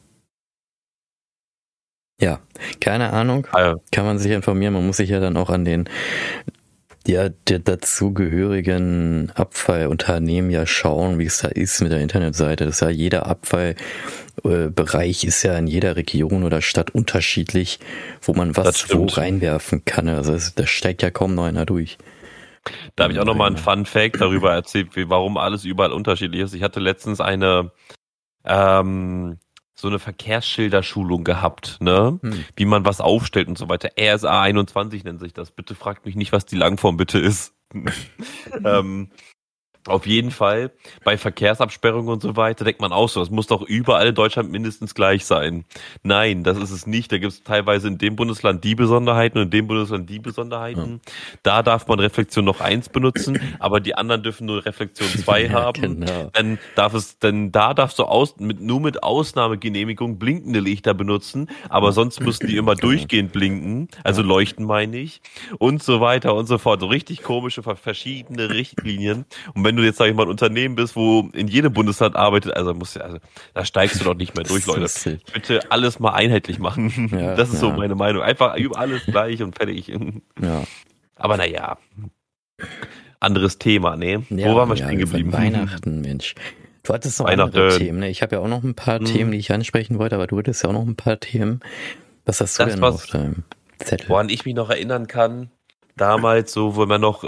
Ja, keine Ahnung, Ah, kann man sich informieren, man muss sich ja dann auch an den ja, der dazugehörigen Abfallunternehmen ja schauen, wie es da ist mit der Internetseite. Das ist ja jeder Abfallbereich ist ja in jeder Region oder Stadt unterschiedlich, wo man was wo reinwerfen kann. Also da steigt ja kaum noch einer durch. Da habe ich auch noch mal einen Fun Fact darüber erzählt, wie, warum alles überall unterschiedlich ist. Ich hatte letztens eine ähm, so eine Verkehrsschilderschulung gehabt, ne? Hm. Wie man was aufstellt und so weiter. RSA 21 nennt sich das. Bitte fragt mich nicht, was die Langform bitte ist. ähm, auf jeden Fall bei Verkehrsabsperrungen und so weiter denkt man auch so, es muss doch überall in Deutschland mindestens gleich sein. Nein, das ist es nicht. Da gibt es teilweise in dem Bundesland die Besonderheiten und in dem Bundesland die Besonderheiten. Da darf man Reflexion noch eins benutzen, aber die anderen dürfen nur Reflexion zwei Ja, haben. genau. Dann darf es, denn da darfst du aus, mit, nur mit Ausnahmegenehmigung blinkende Lichter benutzen, aber sonst müssen die immer durchgehend blinken, also leuchten meine ich, und so weiter und so fort. So richtig komische, ver- verschiedene Richtlinien. Und wenn du jetzt, sag ich mal, ein Unternehmen bist, wo in jedem Bundesland arbeitet, also musst du, also da steigst du doch nicht mehr durch, Leute. Bitte alles mal einheitlich machen. Ja, das ist so ja. meine Meinung. Einfach über alles gleich und fertig. Ja. Aber naja. Anderes Thema, ne? Ja, Wo waren wir ja, stehen geblieben? Weihnachten, Mensch. Du hattest noch andere Themen, ne? Ich habe ja auch noch ein paar Hm. Themen, die ich ansprechen wollte, aber du hattest ja auch noch ein paar Themen. Was hast du Das, denn was- auf deinem Zettel? Woran ich mich noch erinnern kann, damals, so, wo man noch,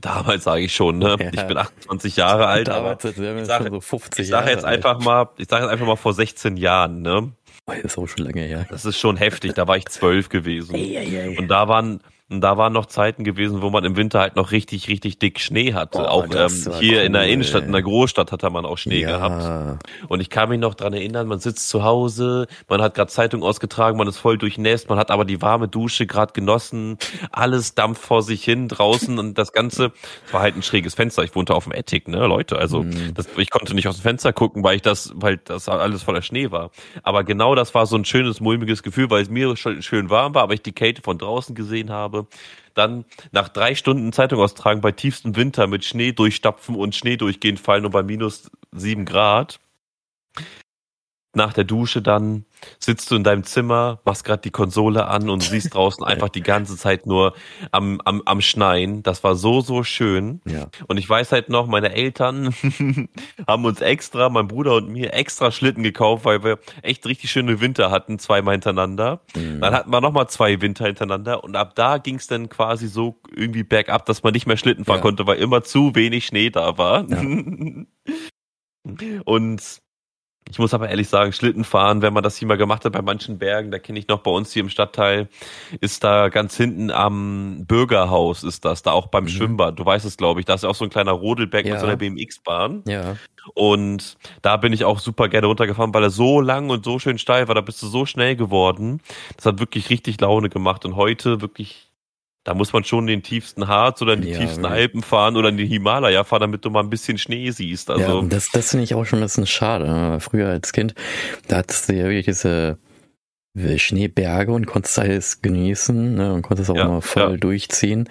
damals sage ich schon, ne? Ja. Ich bin 28 Jahre alt, aber Damals, wir ich sage- so 50 ich sage Jahre jetzt alt. einfach mal, ich sage jetzt einfach mal vor 16 Jahren, ne? Das ist auch schon lange her. Das ist schon heftig, da war ich zwölf gewesen. Und da waren, und da waren noch Zeiten gewesen, wo man im Winter halt noch richtig, richtig dick Schnee hatte. Oh, auch ähm, hier in der cool. Innenstadt, in der Großstadt hatte man auch Schnee gehabt. ja, Und ich kann mich noch dran erinnern, man sitzt zu Hause, man hat gerade Zeitung ausgetragen, man ist voll durchnässt, man hat aber die warme Dusche gerade genossen, alles dampft vor sich hin draußen und das Ganze, es war halt ein schräges Fenster. Ich wohnte auf dem Attic, ne, Leute. Also Mhm. das, ich konnte nicht aus dem Fenster gucken, weil ich das, weil das alles voller Schnee war. Aber genau das war so ein schönes, mulmiges Gefühl, weil es mir schon schön warm war, aber ich die Kälte von draußen gesehen habe. Dann nach drei Stunden Zeitung austragen bei tiefstem Winter mit Schnee durchstapfen und Schnee durchgehend fallen und bei minus sieben Grad nach der Dusche dann sitzt du in deinem Zimmer, machst gerade die Konsole an und siehst draußen einfach die ganze Zeit nur am, am, am Schneien. Das war so, so schön. ja. Und ich weiß halt noch, meine Eltern haben uns extra, mein Bruder und mir, extra Schlitten gekauft, weil wir echt richtig schöne Winter hatten, zweimal hintereinander. Mhm. Dann hatten wir nochmal zwei Winter hintereinander und ab da ging es dann quasi so irgendwie bergab, dass man nicht mehr Schlitten fahren Ja. konnte, weil immer zu wenig Schnee da war. Ja. und ich muss aber ehrlich sagen, Schlitten fahren, wenn man das hier mal gemacht hat bei manchen Bergen, da kenne ich noch bei uns hier im Stadtteil, ist da ganz hinten am Bürgerhaus ist das, da auch beim Mhm. Schwimmbad. Du weißt es, glaube ich, da ist ja auch so ein kleiner Rodelberg Ja. mit so einer BMX-Bahn. Ja, Und da bin ich auch super gerne runtergefahren, weil er so lang und so schön steil war. Da bist du so schnell geworden. Das hat wirklich richtig Laune gemacht. Und heute wirklich, da muss man schon in den tiefsten Harz oder in die Ja, tiefsten wirklich. Alpen fahren oder in die Himalaya fahren, damit du mal ein bisschen Schnee siehst. ja Also, und das, das finde ich auch schon ein bisschen schade. Früher als Kind, da hattest du ja wirklich diese Schneeberge und konntest alles genießen ne, und konntest auch Ja, mal voll ja. durchziehen.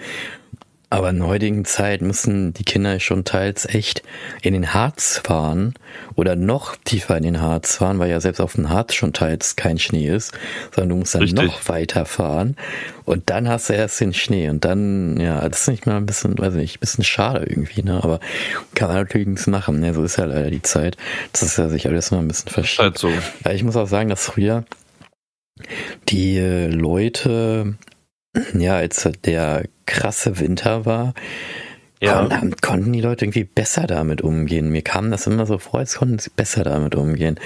Aber in der heutigen Zeit müssen die Kinder schon teils echt in den Harz fahren oder noch tiefer in den Harz fahren, weil ja selbst auf dem Harz schon teils kein Schnee ist, sondern du musst dann Richtig. noch weiter fahren und dann hast du erst den Schnee und dann, ja, das ist nicht mal ein bisschen, weiß nicht, ein bisschen schade irgendwie, ne, aber kann man natürlich nichts machen, ne, so ist ja leider die Zeit, das ist ja sich alles mal ein bisschen verschiebt. halt so. Ich muss auch sagen, dass früher die äh, Leute, ja, als der krasse Winter war, Ja. Kon konnten die Leute irgendwie besser damit umgehen. Mir kam das immer so vor, als konnten sie besser damit umgehen.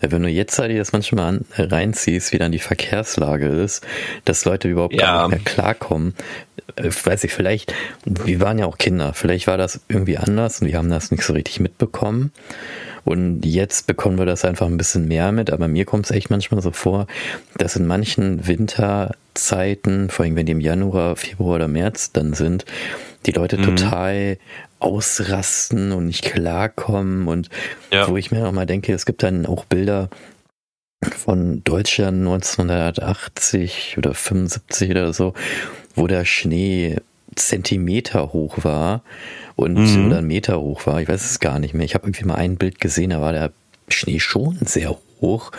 Wenn du jetzt dir das manchmal an, reinziehst, wie dann die Verkehrslage ist, dass Leute überhaupt Ja. gar nicht mehr klarkommen, äh, weiß ich, vielleicht, wir waren ja auch Kinder, vielleicht war das irgendwie anders und wir haben das nicht so richtig mitbekommen. Und jetzt bekommen wir das einfach ein bisschen mehr mit, aber mir kommt es echt manchmal so vor, dass in manchen Winterzeiten, vor allem wenn die im Januar, Februar oder März dann sind, die Leute Mhm. total ausrasten und nicht klarkommen und Ja. wo ich mir auch mal denke, es gibt dann auch Bilder von Deutschland 1980 oder 75 oder so, wo der Schnee Zentimeter hoch war und Mhm. oder einen Meter hoch war. Ich weiß es gar nicht mehr. Ich habe irgendwie mal ein Bild gesehen, da war der Schnee schon sehr hoch.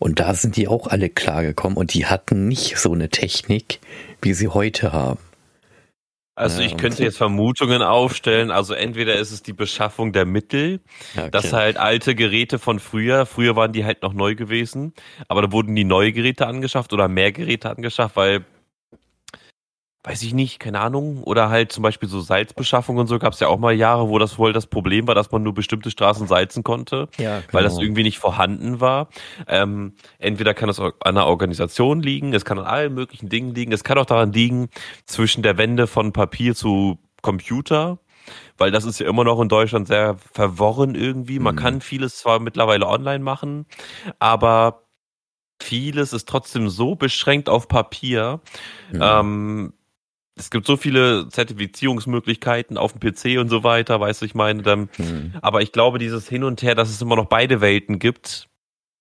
Und da sind die auch alle klargekommen und die hatten nicht so eine Technik, wie sie heute haben. Also ich könnte jetzt Vermutungen aufstellen. Also entweder ist es die Beschaffung der Mittel, Ja, dass okay. halt alte Geräte von früher, früher waren die halt noch neu gewesen, aber da wurden die neue Geräte angeschafft oder mehr Geräte angeschafft, weil, weiß ich nicht, keine Ahnung, oder halt zum Beispiel so Salzbeschaffung und so gab es ja auch mal Jahre, wo das voll das Problem war, dass man nur bestimmte Straßen salzen konnte. ja, weil das genau. irgendwie nicht vorhanden war. Ähm, entweder kann es an einer Organisation liegen, es kann an allen möglichen Dingen liegen, es kann auch daran liegen, zwischen der Wende von Papier zu Computer, weil das ist ja immer noch in Deutschland sehr verworren irgendwie. Man Mhm. kann vieles zwar mittlerweile online machen, aber vieles ist trotzdem so beschränkt auf Papier. Mhm. Ähm, es gibt so viele Zertifizierungsmöglichkeiten auf dem PC und so weiter, weißt du, ich meine, dann Mhm. aber ich glaube, dieses Hin und Her, dass es immer noch beide Welten gibt,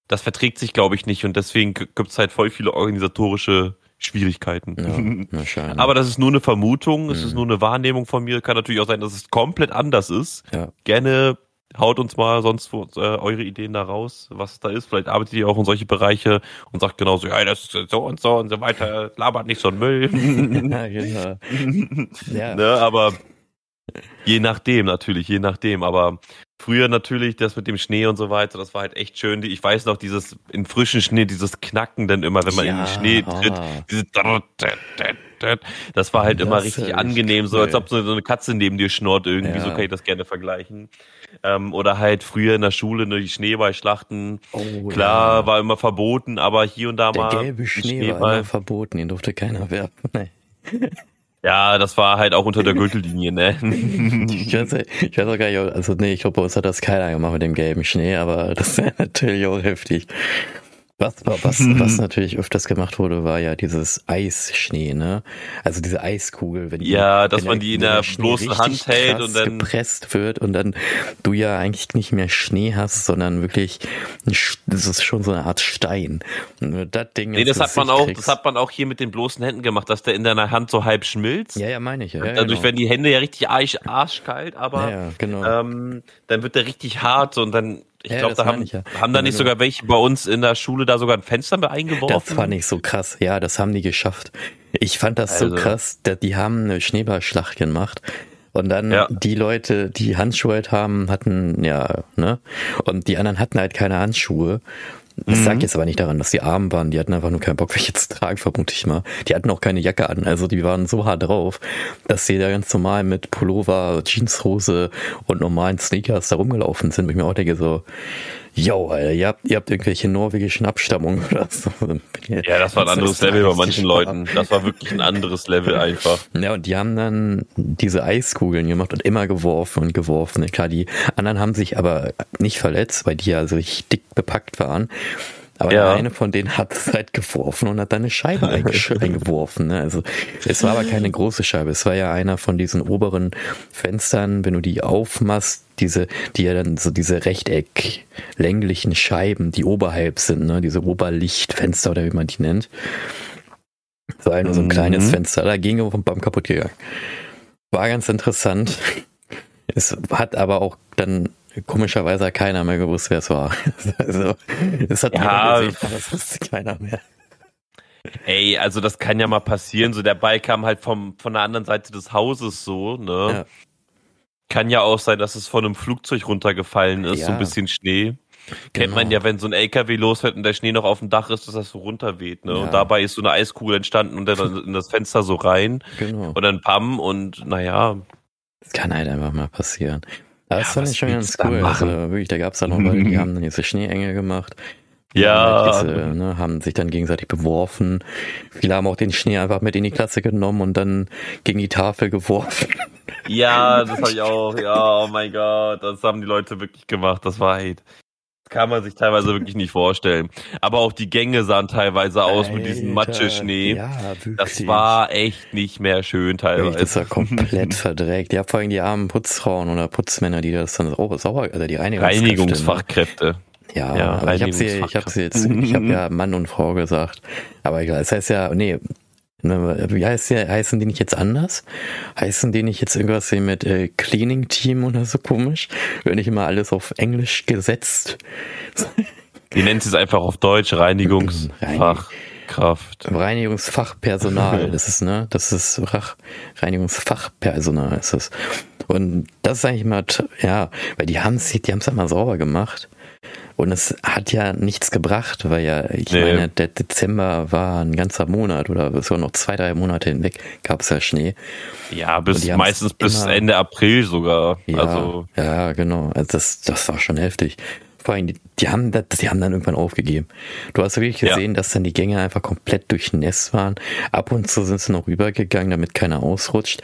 das verträgt sich, glaube ich, nicht. Und deswegen gibt es halt voll viele organisatorische Schwierigkeiten. Ja. Aber das ist nur eine Vermutung, es ist Mhm. nur eine Wahrnehmung von mir. Kann natürlich auch sein, dass es komplett anders ist. Ja. Gerne haut uns mal sonst wo, äh, eure Ideen da raus, was da ist. Vielleicht arbeitet ihr auch in solche Bereiche und sagt genauso, ja, das ist so und so und so weiter. Labert nicht so ein Müll. ja, genau. Ja. ne, aber je nachdem natürlich, je nachdem. Aber früher natürlich das mit dem Schnee und so weiter, das war halt echt schön. Ich weiß noch dieses in frischen Schnee, dieses Knacken dann immer, wenn man in Ja, den Schnee tritt. ah. Dieses das war halt immer Das ist richtig angenehm, so cool. als ob so eine Katze neben dir schnurrt irgendwie, Ja. so kann ich das gerne vergleichen. Ähm, oder halt früher in der Schule, ne, die Schneeballschlachten. Oh, Klar, ja. war immer verboten, aber hier und da Der mal gelbe ein Schnee war Schneeball. immer verboten, den durfte keiner werfen. Nee. Ja, das war halt auch unter der Gürtellinie, ne? Ich weiß, ich weiß auch gar nicht, also nee, ich glaube, bei uns hat das keiner gemacht mit dem gelben Schnee, aber das wäre natürlich auch heftig. Was, was, was natürlich öfters gemacht wurde, war ja dieses Eisschnee, ne? Also diese Eiskugel, wenn die, Ja, dass wenn man die in der bloßen Hand hält und dann- gepresst wird und dann du ja eigentlich nicht mehr Schnee hast, sondern wirklich, das ist schon so eine Art Stein. Das Ding Nee, das hat man auch, kriegst- das hat man auch hier mit den bloßen Händen gemacht, dass der in deiner Hand so halb schmilzt. ja, ja, meine ich ja. ja Dadurch genau. werden die Hände ja richtig arsch, arschkalt, aber ja, genau. ähm, dann wird der richtig hart und dann, ich Ja, glaube, da haben, ja. haben da nicht du- sogar welche bei uns in der Schule da sogar ein Fenster mit eingeworfen. Das fand ich so krass. Ja, das haben die geschafft. Ich fand das so Also. krass. da- Die haben eine Schneeballschlacht gemacht. Und dann Ja. die Leute, die Handschuhe halt haben, hatten, ja, ne? Und die anderen hatten halt keine Handschuhe. Das Mhm. sagt jetzt aber nicht daran, dass die arm waren. Die hatten einfach nur keinen Bock, welche zu tragen, vermute ich mal. Die hatten auch keine Jacke an. Also die waren so hart drauf, dass sie da ganz normal mit Pullover, Jeanshose und normalen Sneakers da rumgelaufen sind. Wo ich mir auch denke so, yo, Alter, ihr habt, ihr habt irgendwelche norwegischen Abstammungen oder so. ja, das war ein anderes Level bei manchen Leuten. Das war wirklich ein anderes Level einfach. ja, und die haben dann diese Eiskugeln gemacht und immer geworfen und geworfen. Klar, die anderen haben sich aber nicht verletzt, weil die ja so richtig dick bepackt waren. Aber Ja. eine von denen hat es halt geworfen und hat dann eine Scheibe eingeworfen. Ne? Also es war aber keine große Scheibe. Es war ja einer von diesen oberen Fenstern, wenn du die aufmachst, diese, die ja dann so diese Rechteck länglichen Scheiben, die oberhalb sind, ne? diese Oberlichtfenster oder wie man die nennt. So ein, so ein Mhm. kleines Fenster, da ging vom Baum kaputt gegangen. War ganz interessant. Es hat aber auch dann komischerweise keiner mehr gewusst, wer es war. Also, es hat Ja. gesehen, aber es wusste keiner mehr. Ey, also das kann ja mal passieren. So der Ball kam halt vom, von der anderen Seite des Hauses so, ne? Ja. Kann ja auch sein, dass es von einem Flugzeug runtergefallen ist, so Ja. ein bisschen Schnee. Kennt Genau. man ja, wenn so ein LKW losfährt und der Schnee noch auf dem Dach ist, dass das so runterweht. Ne? Ja. Und dabei ist so eine Eiskugel entstanden und dann in das Fenster so rein Genau. und dann Pam und naja, Das kann halt einfach mal passieren. Das Ja, fand ich schon ganz cool. Also, wirklich, da gab es dann noch Leute, die haben dann diese Schneeenge gemacht. ja, Haben, halt diese, ne, haben sich dann gegenseitig beworfen. Viele haben auch den Schnee einfach mit in die Klasse genommen und dann gegen die Tafel geworfen. ja, das habe ich auch. Ja, oh mein Gott, das haben die Leute wirklich gemacht. Das war halt. Das kann man sich teilweise wirklich nicht vorstellen. Aber auch die Gänge sahen teilweise aus mit diesem Alter, Matscheschnee. Ja, wirklich. Das war echt nicht mehr schön Wirklich, das teilweise. war komplett verdreckt. Ja, vor allem die armen Putzfrauen oder Putzmänner, die das dann oh, sauer, also die Reinigungskräfte. Reinigungsfachkräfte. Ne? Ja, Ja, aber ich habe sie, ich habe sie jetzt, ich habe ja Mann und Frau gesagt. Aber egal, es heißt ja, nee, ne, wie heißt ja, heißen die nicht jetzt anders? Heißen die nicht jetzt irgendwas wie mit äh, Cleaning Team oder so komisch? Wird nicht immer alles auf Englisch gesetzt? Die nennt es einfach auf Deutsch Reinigungsfachkraft. Reinigungsfachpersonal, das ist, ne? Das ist Rach, Reinigungsfachpersonal ist es. Und das ist eigentlich mal, ja, weil die haben es, die haben es ja mal sauber gemacht. Und es hat ja nichts gebracht, weil ja, ich Nee. meine, der Dezember war ein ganzer Monat oder sogar noch zwei, drei Monate hinweg gab es ja Schnee. Ja, bis meistens bis Ende April sogar. Ja, Also ja, genau. Also das, das war schon heftig. Vor allem, die, die haben das, die haben dann irgendwann aufgegeben. Du hast wirklich Ja. gesehen, dass dann die Gänge einfach komplett durchnässt waren. Ab und zu sind sie noch rübergegangen, damit keiner ausrutscht.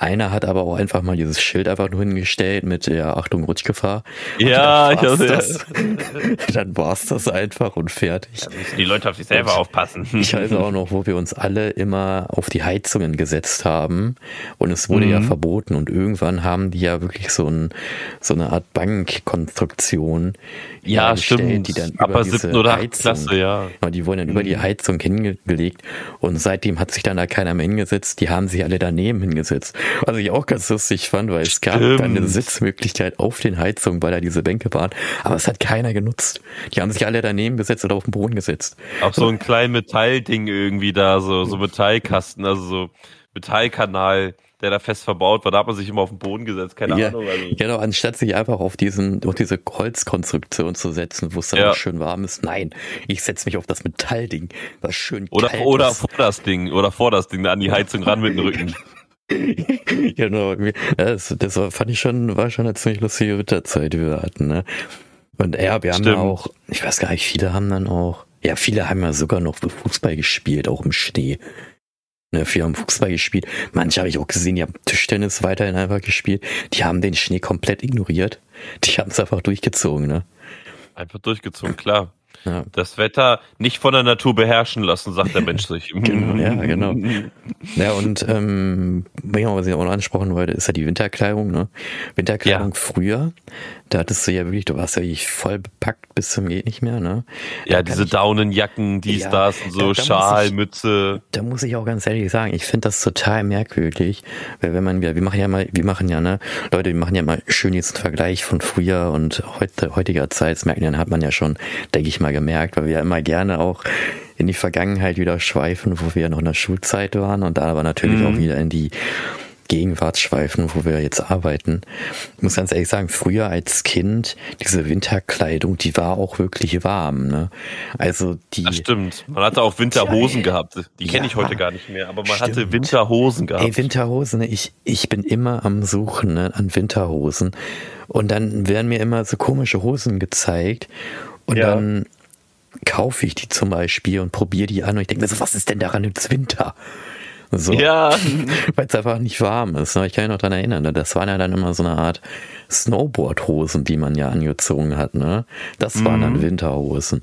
Einer hat aber auch einfach mal dieses Schild einfach nur hingestellt mit ja, Achtung, Rutschgefahr. Und Ja, ich das. Dann war's das einfach und fertig. müssen die Leute auf sich selber aufpassen. Ich weiß auch noch, wo wir uns alle immer auf die Heizungen gesetzt haben und es wurde ja Mhm. verboten und irgendwann haben die ja wirklich so, ein, so eine Art Bankkonstruktion Ja, stimmt. die dann Aber über siebten oder Heizung, Klasse, ja. Ja, die wurden dann über die Heizung hingelegt und seitdem hat sich dann da keiner mehr hingesetzt, die haben sich alle daneben hingesetzt. Was ich auch ganz lustig fand, weil es gab Stimmt. dann eine Sitzmöglichkeit auf den Heizungen, weil da diese Bänke waren, aber es hat keiner genutzt. Die haben sich alle daneben gesetzt oder auf den Boden gesetzt. Auch so ein kleines Metallding irgendwie da, so, so Metallkasten, also so Metallkanal, der da fest verbaut war. Da hat man sich immer auf den Boden gesetzt, keine Ja, Ahnung. Also. Genau, anstatt sich einfach auf diesen, auf diese Holzkonstruktion zu setzen, wo es dann Ja. auch schön warm ist. Nein, ich setze mich auf das Metallding, was schön Oder, kalt oder ist. vor das Ding, oder vor das Ding, an die Heizung ran mit dem Rücken. genau, das, das war, fand ich schon, war schon eine ziemlich lustige Winterzeit, die wir hatten, ne? Und ja, wir haben ja Stimmt. auch, ich weiß gar nicht, viele haben dann auch, ja, viele haben ja sogar noch Fußball gespielt, auch im Schnee. Ne, viele haben Fußball gespielt. Manche habe ich auch gesehen, die haben Tischtennis weiterhin einfach gespielt. Die haben den Schnee komplett ignoriert. Die haben es einfach durchgezogen, ne? Einfach durchgezogen, klar. Ja. Das Wetter nicht von der Natur beherrschen lassen, sagt der Mensch sich. Genau, ja, genau. Ja, und ähm, was ich auch noch ansprechen wollte, ist ja die Winterkleidung, ne? Winterkleidung Ja. früher, da hattest du ja wirklich, du warst ja wirklich voll bepackt bis zum geht nicht mehr, ne? Ja, Da diese ich- Daunenjacken, dies, Ja, das und da- so, da muss Schal, ich- Mütze. Da muss ich auch ganz ehrlich sagen, ich finde das total merkwürdig, weil wenn man, wir, wir machen ja mal, wir machen ja, ne, Leute, wir machen ja mal schön jetzt einen Vergleich von früher und heute, heutiger Zeit, das merken, dann hat man ja schon, denke ich mal, gemerkt, weil wir ja immer gerne auch in die Vergangenheit wieder schweifen, wo wir noch in der Schulzeit waren und dann aber natürlich Mhm. auch wieder in die Gegenwart schweifen, wo wir jetzt arbeiten. Ich muss ganz ehrlich sagen, früher als Kind, diese Winterkleidung, die war auch wirklich warm, ne? Also die. Das stimmt. Man hatte auch Winterhosen Ja, gehabt. Die kenne ich ja. heute gar nicht mehr, aber man hatte Stimmt. Winterhosen gehabt. Ey, Winterhosen, ich, ich bin immer am Suchen ne, an Winterhosen. Und dann werden mir immer so komische Hosen gezeigt. Und Ja. dann kaufe ich die zum Beispiel und probiere die an und ich denke mir so, was ist denn daran jetzt Winter? So, ja, weil es einfach nicht warm ist. ne? Ich kann mich noch dran erinnern, ne? das waren ja dann immer so eine Art Snowboardhosen, die man ja angezogen hat. Ne? Das waren Mhm. dann Winterhosen.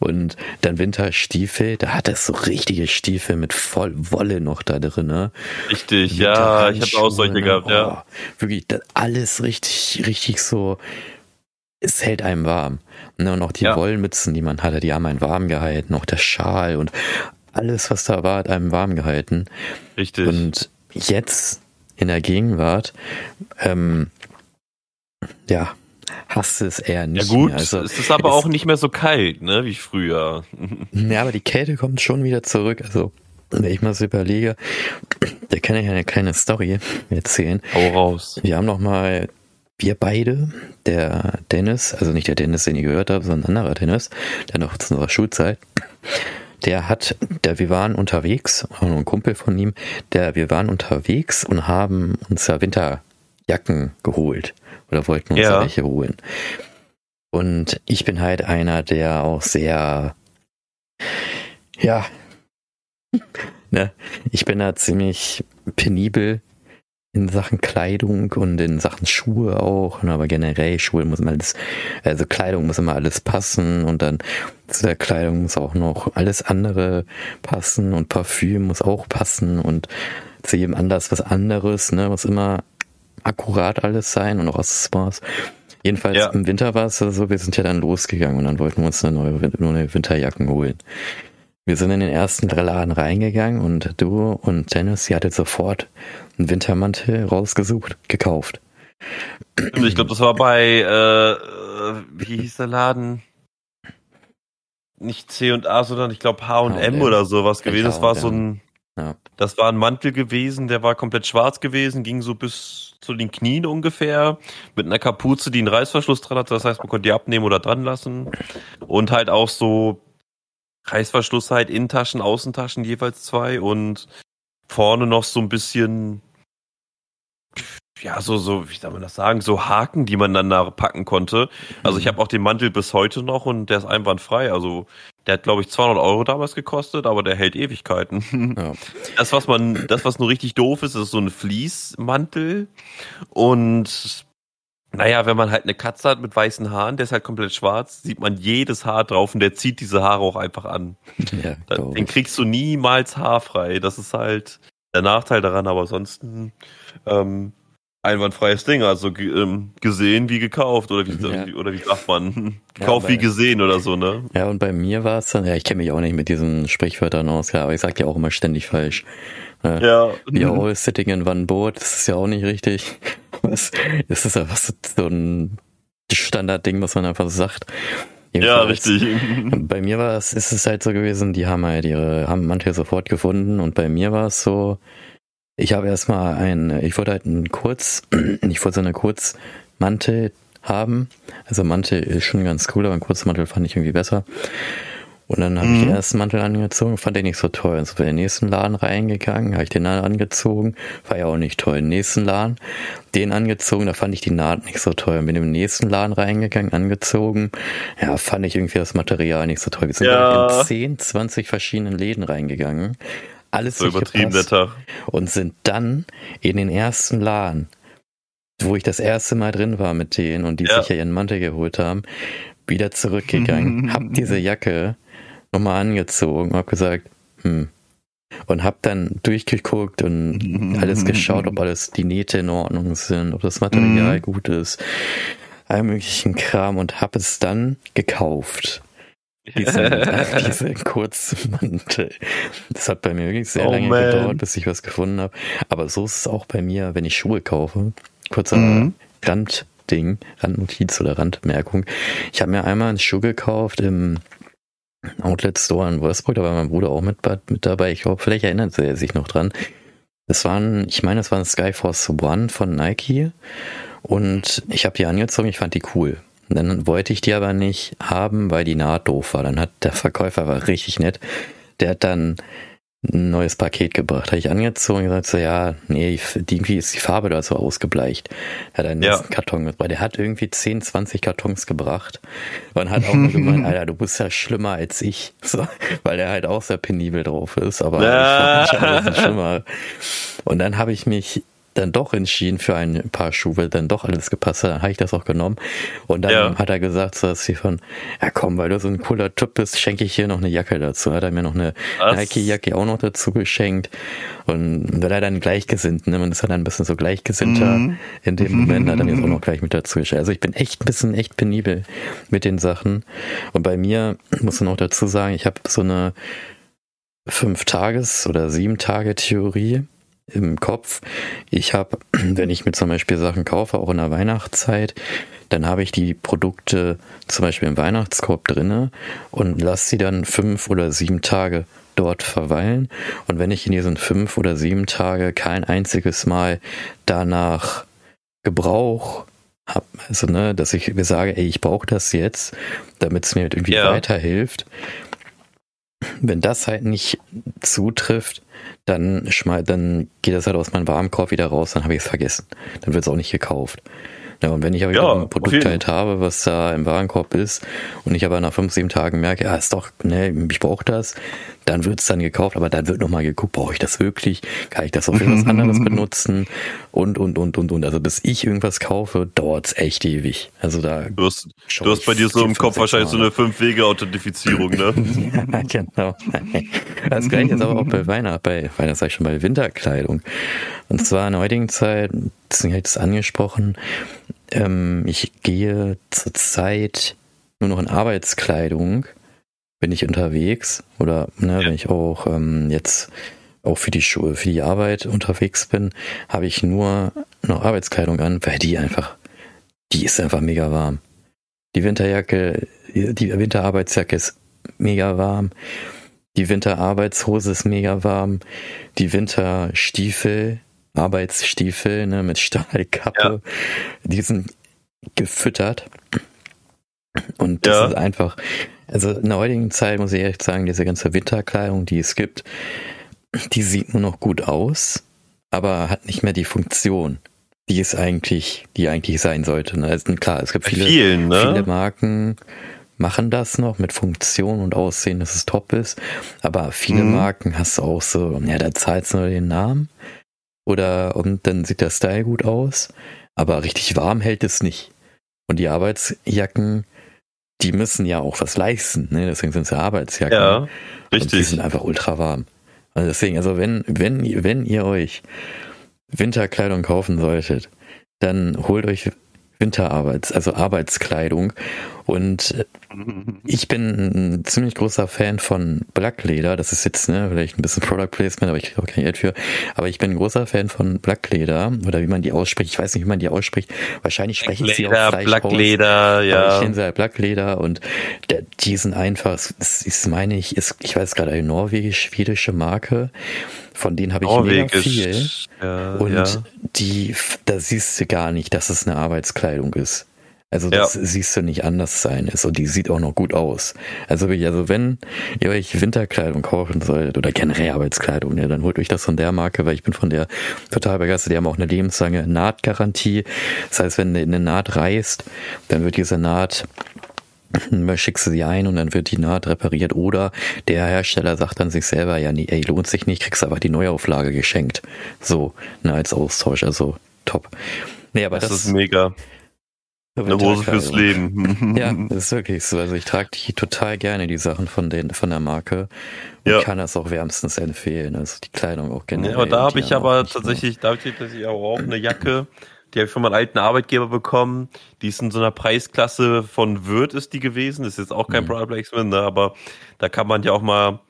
Und dann Winterstiefel, da hat es so richtige Stiefel mit voll Wolle noch da drin. Ne? richtig. Ja, ich hatte auch solche ne? gehabt, ja. Oh, wirklich, alles richtig, richtig so. Es hält einem warm. Ne? Und auch die Ja. Wollmützen, die man hatte, die haben einen warm gehalten. Auch der Schal und alles, was da war, hat einem warm gehalten. Richtig. Und jetzt in der Gegenwart, ähm, ja, hast du es eher ja nicht gut, mehr. Also, es ist aber es- auch nicht mehr so kalt, ne, wie früher. Ja, aber die Kälte kommt schon wieder zurück. Also, wenn ich mal so überlege, da kann ich eine kleine Story erzählen. Hau raus. Wir haben noch mal wir beide, der Dennis, also nicht der Dennis, den ihr gehört habt, sondern ein anderer Dennis, der noch zu unserer Schulzeit, der hat, der, wir waren unterwegs, ein Kumpel von ihm, der, wir waren unterwegs und haben uns ja Winterjacken geholt oder wollten uns ja. welche holen. Und ich bin halt einer, der auch sehr, ja, ne, ich bin da ziemlich penibel in Sachen Kleidung und in Sachen Schuhe auch, ne, aber generell Schuhe muss immer alles, also Kleidung muss immer alles passen und dann zu der Kleidung muss auch noch alles andere passen und Parfüm muss auch passen und zu jedem anders was anderes, ne, muss immer akkurat alles sein und auch Accessoires. Jedenfalls ja. im Winter war es so, wir sind ja dann losgegangen und dann wollten wir uns eine neue, neue Winterjacken holen. Wir sind in den ersten Laden reingegangen und du und Dennis, ihr hattet sofort einen Wintermantel rausgesucht, gekauft. Ich glaube, das war bei, äh, wie hieß der Laden? Nicht C und A, sondern ich glaube H und M oder sowas gewesen. Das war so ein, ja. das war ein Mantel gewesen, der war komplett schwarz gewesen, ging so bis zu den Knien ungefähr, mit einer Kapuze, die einen Reißverschluss dran hatte. Das heißt, man konnte die abnehmen oder dran lassen. Und halt auch so Reißverschluss halt, Innentaschen, Außentaschen jeweils zwei und vorne noch so ein bisschen, ja, so, so, wie soll man das sagen, so Haken, die man dann da packen konnte. Also ich mhm. habe auch den Mantel bis heute noch und der ist einwandfrei. Also der hat, glaube ich, 200 Euro damals gekostet, aber der hält Ewigkeiten. Ja. Das, was man, das, was nur richtig doof ist, ist so ein Fließmantel und naja, wenn man halt eine Katze hat mit weißen Haaren, der ist halt komplett schwarz, sieht man jedes Haar drauf und der zieht diese Haare auch einfach an. Ja, Den kriegst du niemals haarfrei. Das ist halt der Nachteil daran, aber ansonsten ähm, einwandfreies Ding. Also ähm, gesehen wie gekauft oder wie, ja. oder wie sagt man? Gekauft ja, wie gesehen oder so, ne? Ja, und bei mir war es dann, ja, ich kenne mich auch nicht mit diesen Sprichwörtern aus, ja, aber ich sag ja auch immer ständig falsch. Ja. We are all sitting in one boat, das ist ja auch nicht richtig. Das, das ist einfach so ein Standardding, was man einfach sagt. Jedenfalls, ja, richtig. Bei mir war es, ist es halt so gewesen, die haben halt ihre, haben manche sofort gefunden und bei mir war es so, ich habe erstmal ein, ich wollte halt einen Kurz, ich wollte so eine Kurzmantel haben. Also Mantel ist schon ganz cool, aber ein Kurzmantel fand ich irgendwie besser. Und dann habe mhm. ich den ersten Mantel angezogen, fand den nicht so toll. Und so bin in den nächsten Laden reingegangen, habe ich den dann angezogen, war ja auch nicht toll. Im nächsten Laden, den angezogen, da fand ich die Naht nicht so toll. Bin im nächsten Laden reingegangen, angezogen, ja, fand ich irgendwie das Material nicht so toll. Wir sind ja. in 10, 20 verschiedenen Läden reingegangen. Alles so übertrieben der Tag. Und sind dann in den ersten Laden, wo ich das erste Mal drin war mit denen und die ja. sich ja ihren Mantel geholt haben, wieder zurückgegangen. hab diese Jacke nochmal angezogen, hab gesagt, hm. Und hab dann durchgeguckt und alles geschaut, ob alles die Nähte in Ordnung sind, ob das Material mhm. gut ist, all möglichen Kram und hab es dann gekauft. Diese, diese Kurzmantel. Das hat bei mir wirklich sehr oh lange man. gedauert, bis ich was gefunden habe. Aber so ist es auch bei mir, wenn ich Schuhe kaufe. Kurzer mhm. Randding, Randnotiz oder Randmerkung. Ich habe mir einmal einen Schuh gekauft im Outlet Store in Wolfsburg, da war mein Bruder auch mit, mit dabei. Ich glaube, vielleicht erinnert er sich noch dran. Das waren, ich meine, das war ein Skyforce One von Nike. Und ich habe die angezogen, ich fand die cool. Und dann wollte ich die aber nicht haben, weil die Naht doof war. Dann hat der Verkäufer war richtig nett. Der hat dann ein neues Paket gebracht. Habe ich angezogen und gesagt so, ja, nee, irgendwie ist die Farbe da so ausgebleicht. Er hat einen ja. Karton mitgebracht. Der hat irgendwie 10, 20 Kartons gebracht und hat auch nur gemeint, Alter, du bist ja schlimmer als ich. So, weil er halt auch sehr penibel drauf ist, aber ja. ich fand mich schlimmer. Und dann habe ich mich dann doch entschieden für ein paar Schuhe, weil dann doch alles gepasst hat. Dann habe ich das auch genommen. Und dann ja. hat er gesagt, so dass sie von, ja komm, weil du so ein cooler Typ bist, schenke ich hier noch eine Jacke dazu. Hat er mir noch eine Nike-Jacke auch noch dazu geschenkt. Und weil er dann gleichgesinnt, ne? Man ist ja dann ein bisschen so gleichgesinnter mhm. in dem Moment, hat er mir das auch noch gleich mit dazu geschenkt. Also ich bin echt ein bisschen echt penibel mit den Sachen. Und bei mir muss man auch dazu sagen, ich habe so eine fünf Tages oder sieben Tage Theorie im Kopf. Ich habe, wenn ich mir zum Beispiel Sachen kaufe, auch in der Weihnachtszeit, dann habe ich die Produkte zum Beispiel im Weihnachtskorb drinne und lasse sie dann fünf oder sieben Tage dort verweilen. Und wenn ich in diesen fünf oder sieben Tage kein einziges Mal danach Gebrauch habe. Also, ne, dass ich mir sage, ey, ich brauche das jetzt, damit es mir halt irgendwie Ja. weiterhilft. Wenn das halt nicht zutrifft, dann schmeiß, dann geht das halt aus meinem Warenkorb wieder raus, dann habe ich es vergessen. Dann wird es auch nicht gekauft. Ja, und wenn ich aber Ja, ein Produkt halt habe, was da im Warenkorb ist, und ich aber nach fünf, sieben Tagen merke, ja, ist doch, ne, ich brauche das, dann wird es dann gekauft, aber dann wird nochmal geguckt, brauche ich das wirklich? Kann ich das auch für was anderes benutzen? Und, und, und, und, und. Also bis ich irgendwas kaufe, dauert es echt ewig. Also da Du hast, du hast bei dir so im Kopf wahrscheinlich so eine Fünf-Wege-Authentifizierung, ne? Ja, genau. Das gleiche ist aber auch bei Weihnachten, bei Weihnachten sag ich schon, bei Winterkleidung. Und zwar in der heutigen Zeit, deswegen habe ich das angesprochen, ähm, ich gehe zurzeit nur noch in Arbeitskleidung, bin ich unterwegs oder ne, Ja. wenn ich auch ähm, jetzt auch für die Schuhe, für die Arbeit unterwegs bin, habe ich nur noch Arbeitskleidung an, weil die einfach, die ist einfach mega warm. Die Winterjacke, die Winterarbeitsjacke ist mega warm. Die Winterarbeitshose ist mega warm. Die Winterstiefel, Arbeitsstiefel ne, mit Stahlkappe, die sind gefüttert. Und das Ja. ist einfach, also in der heutigen Zeit muss ich ehrlich sagen, diese ganze Winterkleidung, die es gibt, die sieht nur noch gut aus, aber hat nicht mehr die Funktion, die es eigentlich, die eigentlich sein sollte. Ne? Also klar, es gibt viele, vielen, ne? Viele Marken machen das noch mit Funktion und Aussehen, dass es top ist. Aber viele Mhm. Marken hast du auch so, ja, da zahlst du nur den Namen. Oder und dann sieht der Style gut aus. Aber richtig warm hält es nicht. Und die Arbeitsjacken, die müssen ja auch was leisten. Ne? Deswegen sind ja Arbeitsjacken. Ja, Und die richtig. sind einfach ultra warm. Also deswegen, also wenn, wenn, wenn ihr euch Winterkleidung kaufen solltet, dann holt euch Winterarbeits, also Arbeitskleidung. Und äh, ich bin ein ziemlich großer Fan von Blackleder. Das ist jetzt ne, vielleicht ein bisschen Product Placement, aber ich kriege auch kein Geld für. Aber ich bin ein großer Fan von Blackleder oder wie man die ausspricht. Ich weiß nicht, wie man die ausspricht. Wahrscheinlich spreche ich sie auch Leder, falsch aus. Blackleder, Aber ich ja. kenne sie halt Blackleder und der, die sind einfach, das ist, meine ich, ist, ich weiß gerade, eine norwegisch-schwedische Marke. Von denen habe ich mega viel. Ja, Und ja. die, da siehst du gar nicht, dass es eine Arbeitskleidung ist. Also das siehst du nicht anders sein ist und die sieht auch noch gut aus. Also wirklich, also wenn ihr euch Winterkleidung kaufen solltet oder generell Arbeitskleidung, ja, dann holt euch das von der Marke, weil ich bin von der total begeistert. Die haben auch eine lebenslange Nahtgarantie. Das heißt, wenn eine Naht reißt, dann wird diese Naht schickst du sie ein und dann wird die Naht repariert oder der Hersteller sagt dann sich selber, ja, nee, ey, lohnt sich nicht, kriegst einfach die Neuauflage geschenkt. So, ne, als Austausch, also top. Nee, aber Das, das, ist mega. Eine Hose fürs Leben. Ja, das ist wirklich so. Also ich trage die total gerne, die Sachen von den, von der Marke. Und Ja. kann das auch wärmstens empfehlen. Also die Kleidung auch generell. Ja, aber da habe ich aber nur- tatsächlich, da habe ich tatsächlich auch eine Jacke, die habe ich von meinem alten Arbeitgeber bekommen. Die ist in so einer Preisklasse von Würth ist die gewesen. ist jetzt auch kein Mhm. Product Placement, ne? aber da kann man ja auch mal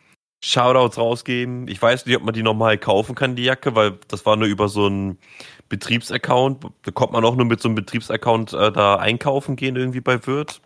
Shoutouts rausgeben. Ich weiß nicht, ob man die nochmal kaufen kann, die Jacke, weil das war nur über so einen Betriebsaccount. Da kommt man auch nur mit so einem Betriebsaccount äh, da einkaufen gehen irgendwie bei Würth.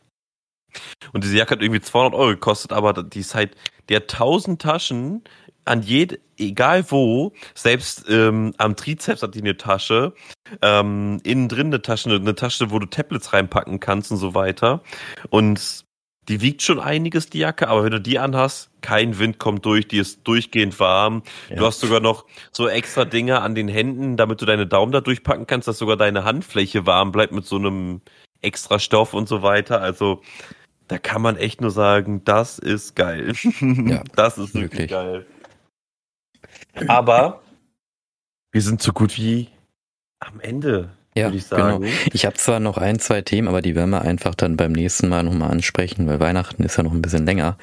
Und diese Jacke hat irgendwie 200 Euro gekostet, aber die ist halt, hat 1000 Taschen an jed, egal wo, selbst ähm, am Trizeps hat die eine Tasche, ähm, innen drin eine Tasche, eine Tasche, wo du Tablets reinpacken kannst und so weiter. Und die wiegt schon einiges, die Jacke, aber wenn du die anhast, kein Wind kommt durch, die ist durchgehend warm. Ja. Du hast sogar noch so extra Dinge an den Händen, damit du deine Daumen da durchpacken kannst, dass sogar deine Handfläche warm bleibt mit so einem extra Stoff und so weiter. Also da kann man echt nur sagen, das ist geil. Ja, das ist wirklich. wirklich geil. Aber wir sind so gut wie am Ende, Ja, würde ich genau. sagen. Ich habe zwar noch ein, zwei Themen, aber die werden wir einfach dann beim nächsten Mal nochmal ansprechen, weil Weihnachten ist ja noch ein bisschen länger.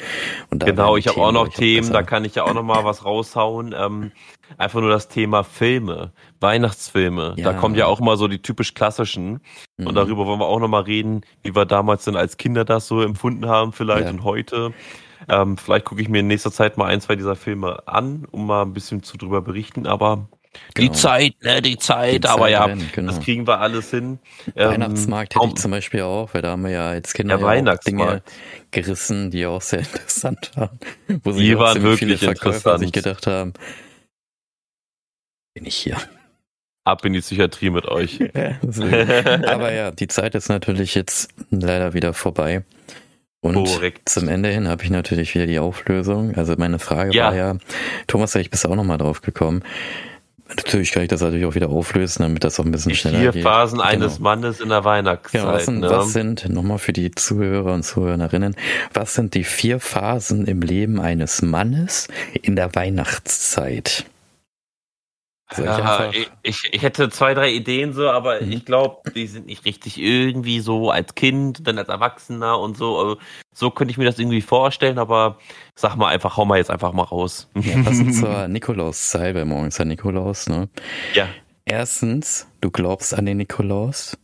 Und da Genau, ich habe auch noch Themen, da kann ich ja auch noch mal was raushauen. Ähm, einfach nur das Thema Filme, Weihnachtsfilme. Da Ja. kommen ja auch mal so die typisch klassischen. Und Mhm. darüber wollen wir auch noch mal reden, wie wir damals denn als Kinder das so empfunden haben vielleicht Ja. und heute. Ähm, vielleicht gucke ich mir in nächster Zeit mal ein, zwei dieser Filme an, um mal ein bisschen zu drüber berichten. Aber die Genau. Zeit, ne, die Zeit. Die aber Zeit ja, rennt, genau. das kriegen wir alles hin. Ähm, Weihnachtsmarkt hätte kaum- ich zum Beispiel auch, weil da haben wir ja als Kinder Der ja Dinge gerissen, die auch sehr interessant waren. Wo Die sich auch waren ziemlich viele wirklich Verkäufer interessant. sich gedacht haben, bin ich hier. Ab in die Psychiatrie mit euch. Aber ja, die Zeit ist natürlich jetzt leider wieder vorbei. Und Korrekt. zum Ende hin habe ich natürlich wieder die Auflösung. Also meine Frage ja. war ja, Thomas, da ich bist auch nochmal drauf gekommen. Natürlich kann ich das natürlich auch wieder auflösen, damit das auch ein bisschen die schneller vier geht. Vier Phasen genau. eines Mannes in der Weihnachtszeit. Ja, was sind, ne? was sind, nochmal für die Zuhörer und Zuhörerinnen, was sind die vier Phasen im Leben eines Mannes in der Weihnachtszeit? Ja, ich, ich, ich, hätte zwei, drei Ideen so, aber mhm. ich glaube, die sind nicht richtig irgendwie so als Kind, dann als Erwachsener und so. Also, so könnte ich mir das irgendwie vorstellen, aber sag mal einfach, hau mal jetzt einfach mal raus. Ja, passend zur Nikolauszeit, weil morgen ist ja Nikolaus, ne? Ja. Erstens, du glaubst an den Nikolaus.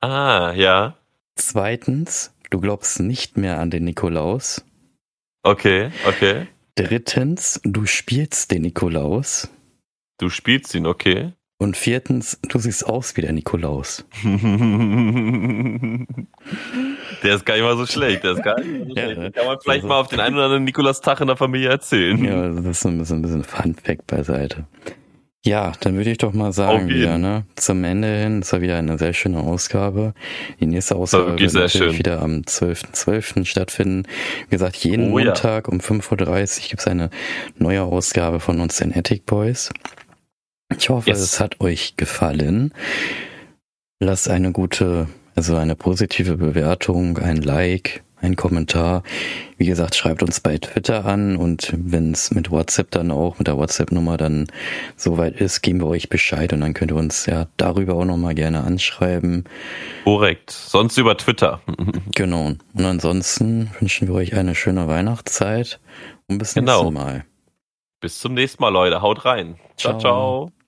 Ah, ja. Zweitens, du glaubst nicht mehr an den Nikolaus. Okay, okay. Drittens, du spielst den Nikolaus. Du spielst ihn, okay. Und viertens, du siehst aus wie der Nikolaus. der ist gar nicht mal so schlecht. Der ist gar nicht mal so ja, schlecht. Kann man vielleicht also, mal auf den einen oder anderen Nikolaustag in der Familie erzählen. Ja, das ist ein bisschen, ein bisschen Fun Fact beiseite. Ja, dann würde ich doch mal sagen, wieder, ne? Zum Ende hin, das war wieder eine sehr schöne Ausgabe. Die nächste Ausgabe wird natürlich schön. wieder am 12.12. .12. stattfinden. Wie gesagt, jeden oh, Montag ja. um 5.30 Uhr gibt es eine neue Ausgabe von uns, den Attic Boys. Ich hoffe, yes. es hat euch gefallen. Lasst eine gute, also eine positive Bewertung, ein Like, ein Kommentar. Wie gesagt, schreibt uns bei Twitter an und wenn es mit WhatsApp dann auch, mit der WhatsApp-Nummer dann soweit ist, geben wir euch Bescheid und dann könnt ihr uns ja darüber auch nochmal gerne anschreiben. Korrekt. Sonst über Twitter. genau. Und ansonsten wünschen wir euch eine schöne Weihnachtszeit und bis genau. nächstes Mal. Bis zum nächsten Mal, Leute. Haut rein. ciao. ciao. ciao.